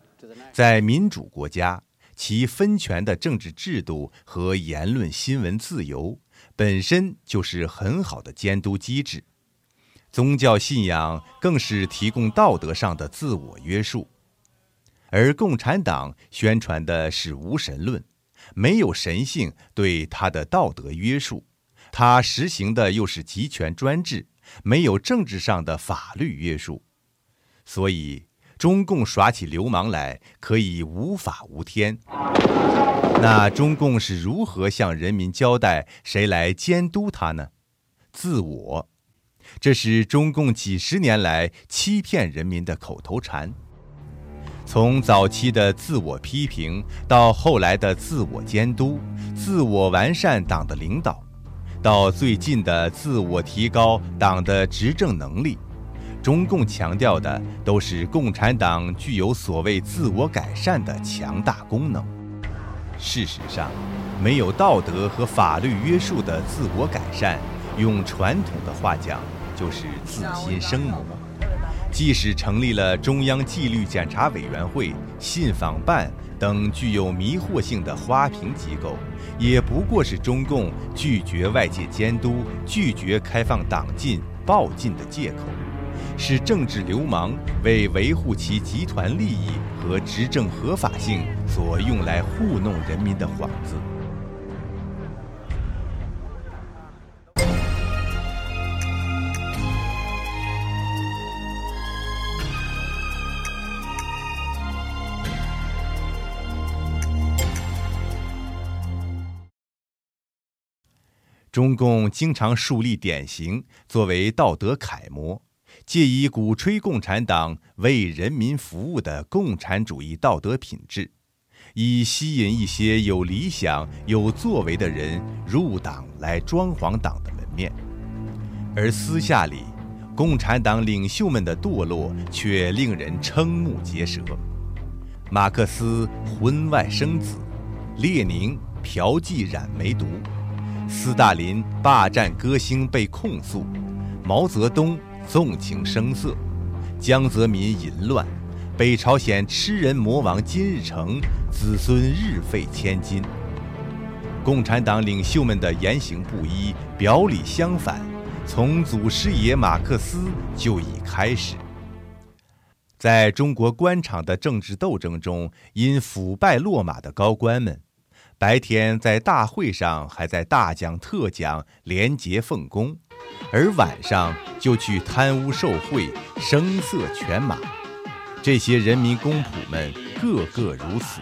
在民主国家，其分权的政治制度和言论新闻自由本身就是很好的监督机制。宗教信仰更是提供道德上的自我约束，而共产党宣传的是无神论，没有神性对他的道德约束。他实行的又是集权专制，没有政治上的法律约束，所以中共耍起流氓来可以无法无天。那中共是如何向人民交代谁来监督他呢？自我，这是中共几十年来欺骗人民的口头禅。从早期的自我批评，到后来的自我监督、自我完善党的领导。到最近的自我提高党的执政能力，中共强调的都是共产党具有所谓自我改善的强大功能。事实上，没有道德和法律约束的自我改善，用传统的话讲，就是自心生魔。即使成立了中央纪律检查委员会、信访办等具有迷惑性的花瓶机构。也不过是中共拒绝外界监督、拒绝开放党禁、报禁的借口，是政治流氓为维护其集团利益和执政合法性所用来糊弄人民的幌子。中共经常树立典型作为道德楷模，借以鼓吹共产党为人民服务的共产主义道德品质，以吸引一些有理想、有作为的人入党来装潢党的门面。而私下里，共产党领袖们的堕落却令人瞠目结舌。马克思婚外生子，列宁嫖妓染梅毒。斯大林霸占歌星被控诉，毛泽东纵情声色，江泽民淫乱，北朝鲜吃人魔王金日成子孙日费千金。共产党领袖们的言行不一，表里相反，从祖师爷马克思就已开始。在中国官场的政治斗争中，因腐败落马的高官们。白天在大会上还在大讲特讲、廉洁奉公，而晚上就去贪污受贿、声色犬马。这些人民公仆们个个如此，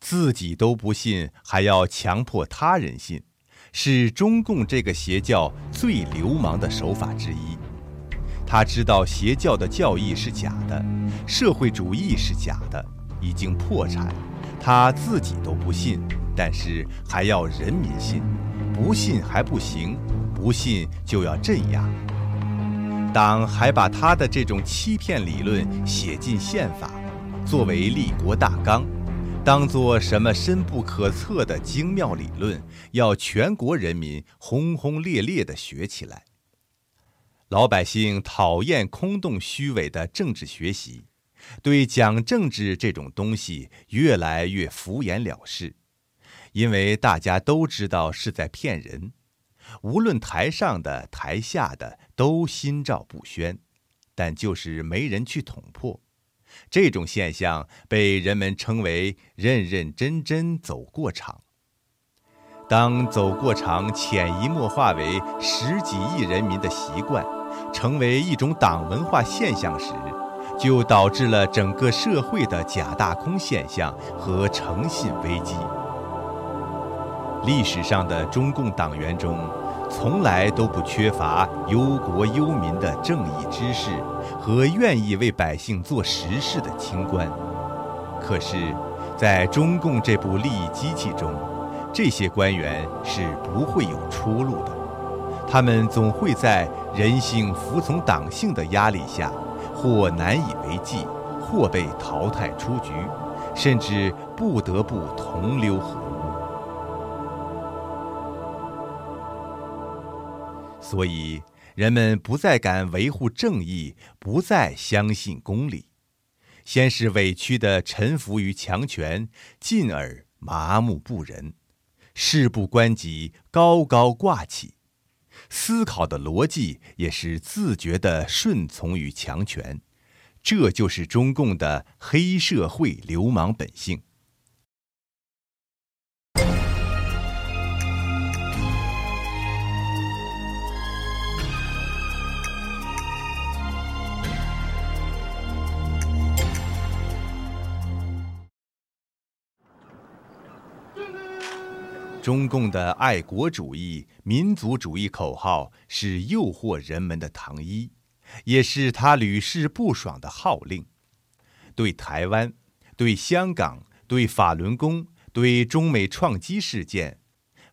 自己都不信，还要强迫他人信，是中共这个邪教最流氓的手法之一。他知道邪教的教义是假的，社会主义是假的，已经破产。他自己都不信，但是还要人民信，不信还不行，不信就要镇压。党还把他的这种欺骗理论写进宪法，作为立国大纲，当做什么深不可测的精妙理论，要全国人民轰轰烈烈地学起来。老百姓讨厌空洞虚伪的政治学习。对讲政治这种东西越来越敷衍了事，因为大家都知道是在骗人，无论台上的台下的都心照不宣，但就是没人去捅破。这种现象被人们称为“认认真真走过场”。当走过场潜移默化为十几亿人民的习惯，成为一种党文化现象时，就导致了整个社会的假大空现象和诚信危机。历史上的中共党员中，从来都不缺乏忧国忧民的正义之士和愿意为百姓做实事的清官。可是，在中共这部利益机器中，这些官员是不会有出路的。他们总会在人性服从党性的压力下。或难以为继，或被淘汰出局，甚至不得不同流合污。所以，人们不再敢维护正义，不再相信公理，先是委屈地臣服于强权，进而麻木不仁，事不关己，高高挂起。思考的逻辑也是自觉的顺从于强权，这就是中共的黑社会流氓本性。中共的爱国主义、民族主义口号是诱惑人们的糖衣，也是他屡试不爽的号令。对台湾、对香港、对法轮功、对中美创基事件，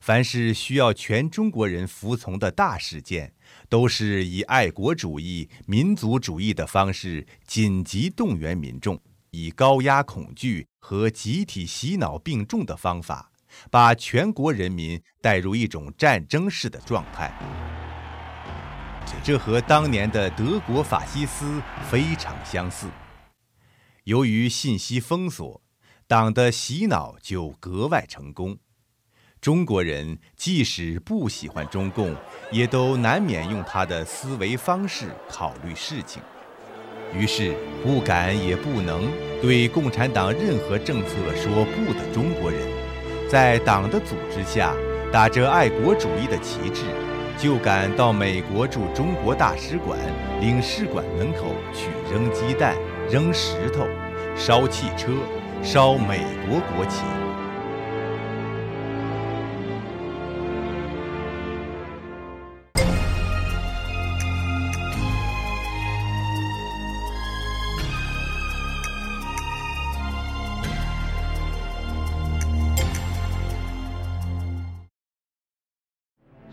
凡是需要全中国人服从的大事件，都是以爱国主义、民族主义的方式紧急动员民众，以高压恐惧和集体洗脑并重的方法。把全国人民带入一种战争式的状态，这和当年的德国法西斯非常相似。由于信息封锁，党的洗脑就格外成功。中国人即使不喜欢中共，也都难免用他的思维方式考虑事情，于是不敢也不能对共产党任何政策说不的中国人。在党的组织下，打着爱国主义的旗帜，就敢到美国驻中国大使馆、领事馆门口去扔鸡蛋、扔石头、烧汽车、烧美国国旗。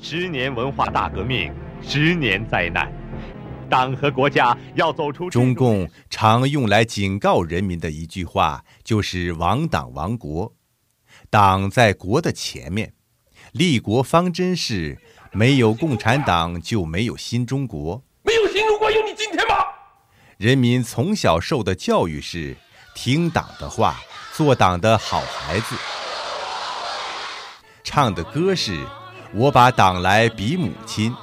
十年文化大革命，十年灾难。党和国家要走出。中共常用来警告人民的一句话就是“亡党亡国”。党在国的前面，立国方针是：没有共产党就没有新中国。没有新中国，有你今天吗？人民从小受的教育是：听党的话，做党的好孩子。唱的歌是：我把党来比母亲。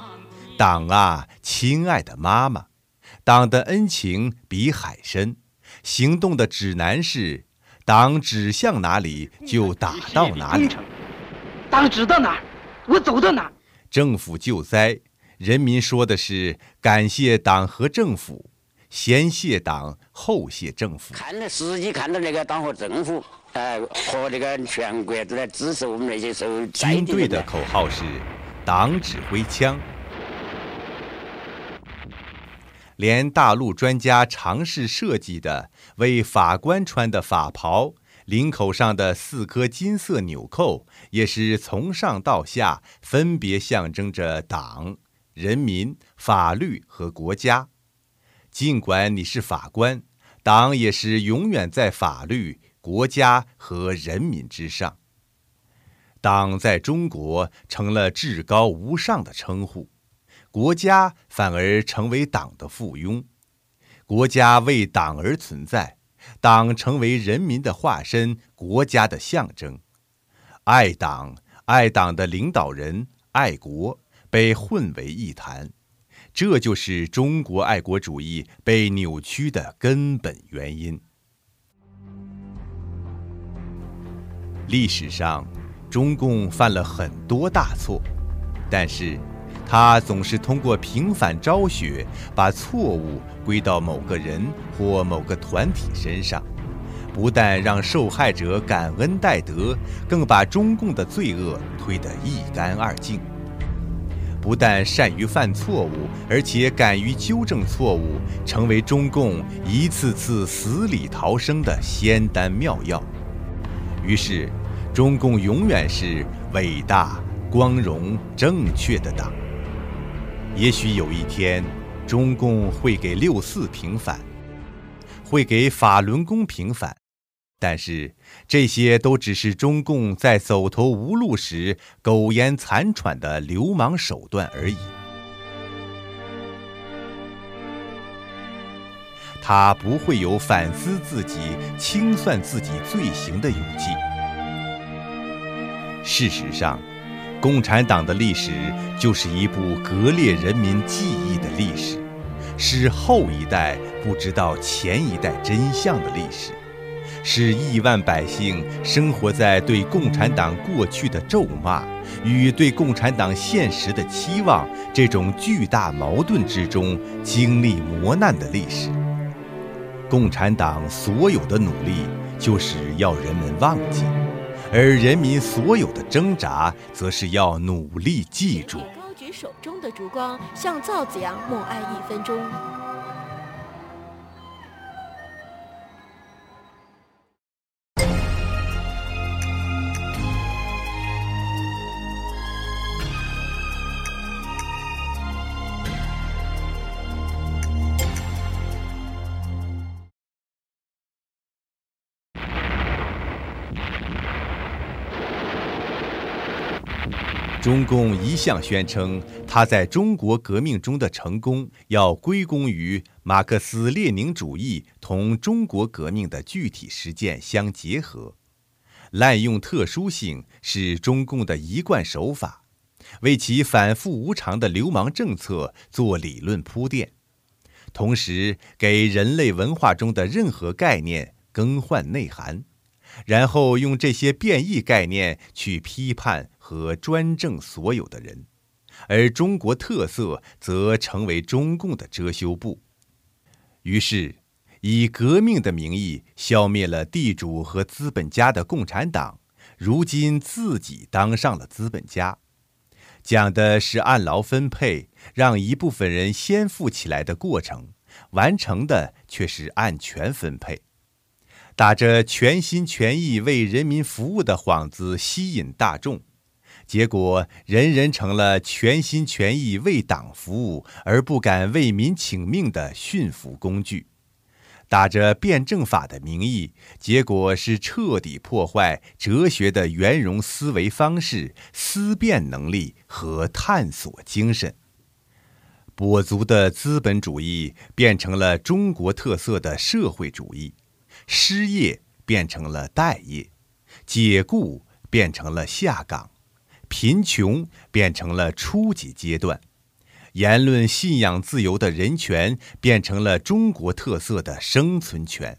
党啊，亲爱的妈妈，党的恩情比海深。行动的指南是：党指向哪里就打到哪里。党指到哪儿，我走到哪儿。政府救灾，人民说的是感谢党和政府，先谢党后谢政府。看到实际看到那个党和政府，呃，和那个全国都在支持我们那些受军队的口号是：党指挥枪。连大陆专家尝试设计的为法官穿的法袍，领口上的四颗金色纽扣，也是从上到下分别象征着党、人民、法律和国家。尽管你是法官，党也是永远在法律、国家和人民之上。党在中国成了至高无上的称呼。国家反而成为党的附庸，国家为党而存在，党成为人民的化身，国家的象征。爱党、爱党的领导人、爱国被混为一谈，这就是中国爱国主义被扭曲的根本原因。历史上，中共犯了很多大错，但是。他总是通过平反昭雪，把错误归到某个人或某个团体身上，不但让受害者感恩戴德，更把中共的罪恶推得一干二净。不但善于犯错误，而且敢于纠正错误，成为中共一次次死里逃生的仙丹妙药。于是，中共永远是伟大、光荣、正确的党。也许有一天，中共会给六四平反，会给法轮功平反，但是这些都只是中共在走投无路时苟延残喘的流氓手段而已。他不会有反思自己、清算自己罪行的勇气。事实上。共产党的历史就是一部割裂人民记忆的历史，是后一代不知道前一代真相的历史，是亿万百姓生活在对共产党过去的咒骂与对共产党现实的期望这种巨大矛盾之中经历磨难的历史。共产党所有的努力，就是要人们忘记。而人民所有的挣扎，则是要努力记住。高举手中的烛光，向赵子阳默哀一分钟。中共一向宣称，他在中国革命中的成功要归功于马克思列宁主义同中国革命的具体实践相结合，滥用特殊性是中共的一贯手法，为其反复无常的流氓政策做理论铺垫，同时给人类文化中的任何概念更换内涵，然后用这些变异概念去批判。和专政所有的人，而中国特色则成为中共的遮羞布。于是，以革命的名义消灭了地主和资本家的共产党，如今自己当上了资本家，讲的是按劳分配，让一部分人先富起来的过程，完成的却是按权分配，打着全心全意为人民服务的幌子吸引大众。结果人人成了全心全意为党服务而不敢为民请命的驯服工具。打着辩证法的名义，结果是彻底破坏哲学的圆融思维方式、思辨能力和探索精神。跛足的资本主义变成了中国特色的社会主义，失业变成了待业，解雇变成了下岗，贫穷变成了初级阶段。言论信仰自由的人权变成了中国特色的生存权。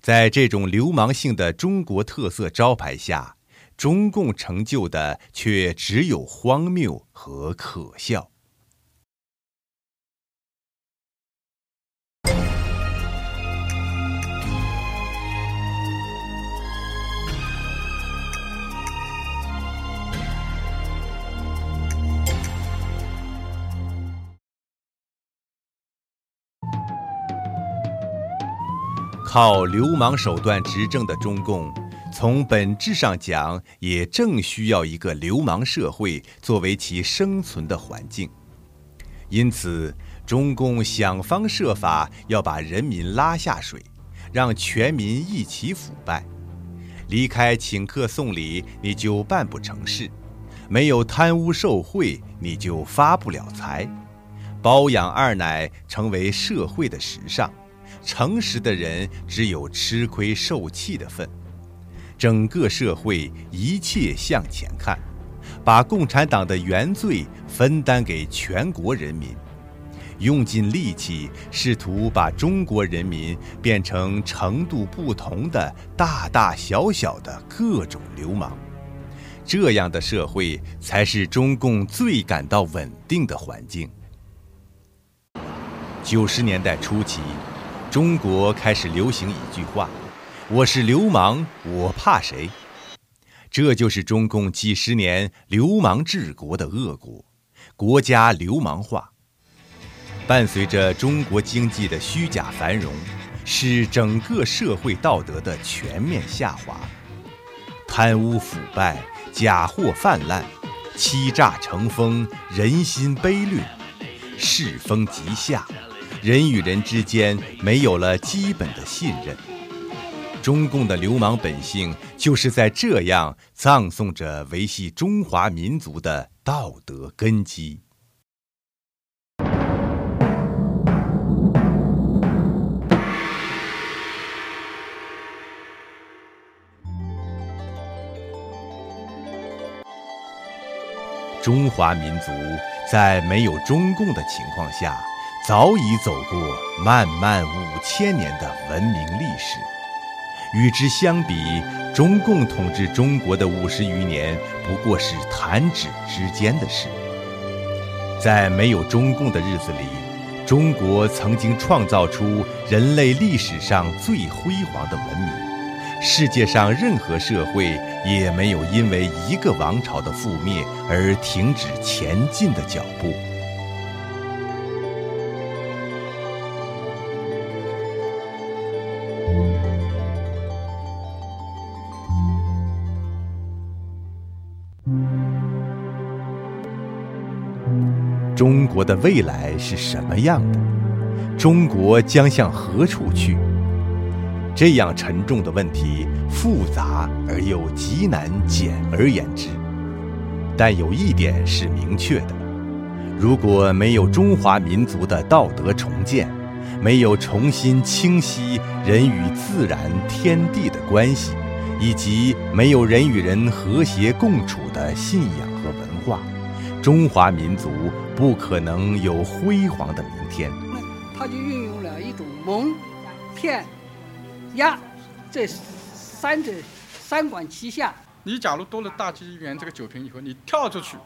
在这种流氓性的中国特色招牌下，中共成就的却只有荒谬和可笑。靠流氓手段执政的中共，从本质上讲，也正需要一个流氓社会作为其生存的环境。因此，中共想方设法要把人民拉下水，让全民一起腐败。离开请客送礼，你就办不成事；没有贪污受贿，你就发不了财。包养二奶成为社会的时尚。诚实的人只有吃亏受气的份，整个社会一切向前看，把共产党的原罪分担给全国人民，用尽力气试图把中国人民变成程度不同的大大小小的各种流氓，这样的社会才是中共最感到稳定的环境。九十年代初期。中国开始流行一句话：“我是流氓，我怕谁？”这就是中共几十年流氓治国的恶果，国家流氓化。伴随着中国经济的虚假繁荣，是整个社会道德的全面下滑，贪污腐败、假货泛滥，欺诈成风，人心卑劣，世风极下。人与人之间没有了基本的信任，中共的流氓本性就是在这样葬送着维系中华民族的道德根基。中华民族在没有中共的情况下。早已走过漫漫五千年的文明历史，与之相比，中共统治中国的五十余年不过是弹指之间的事。在没有中共的日子里，中国曾经创造出人类历史上最辉煌的文明，世界上任何社会也没有因为一个王朝的覆灭而停止前进的脚步。中国的未来是什么样的？中国将向何处去？这样沉重的问题，复杂而又极难简而言之。但有一点是明确的：如果没有中华民族的道德重建，没有重新清晰人与自然、天地的关系，以及没有人与人和谐共处的信仰和文化，中华民族。不可能有辉煌的明天。他就运用了一种蒙、骗、压这三者三管齐下。你假如多了大纪元这个酒瓶以后，你跳出去，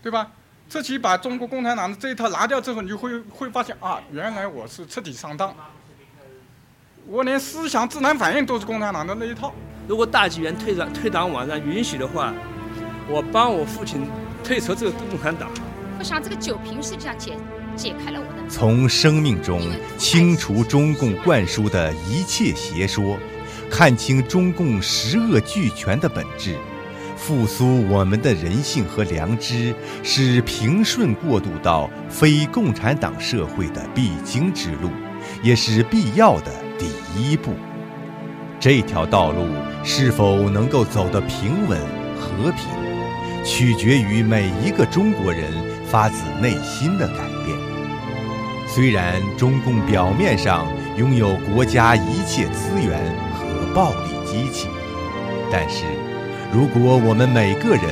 对吧？自己把中国共产党的这一套拿掉之后，你就会会发现啊，原来我是彻底上当。我连思想自然反应都是共产党的那一套。如果大纪元退党退党网上允许的话，我帮我父亲退出这个共产党。我想这个酒瓶实际上解解开了我的。从生命中清除中共灌输的一切邪说，看清中共十恶俱全的本质，复苏我们的人性和良知，是平顺过渡到非共产党社会的必经之路，也是必要的第一步。这条道路是否能够走得平稳和平，取决于每一个中国人发自内心的改变。虽然中共表面上拥有国家一切资源和暴力机器，但是，如果我们每个人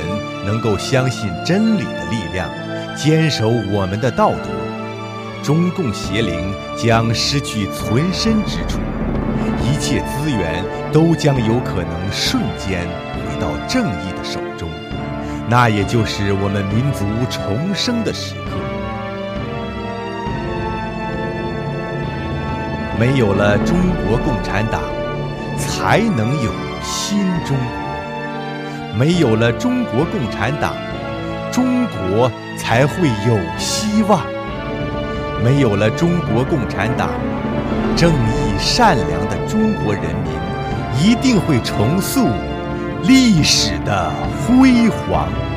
能够相信真理的力量，坚守我们的道德，中共邪灵将失去存身之处。一切资源都将有可能瞬间回到正义的手中，那也就是我们民族重生的时刻。没有了中国共产党，才能有新中国；没有了中国共产党，中国才会有希望；没有了中国共产党，正义善良的中国人民一定会重塑历史的辉煌。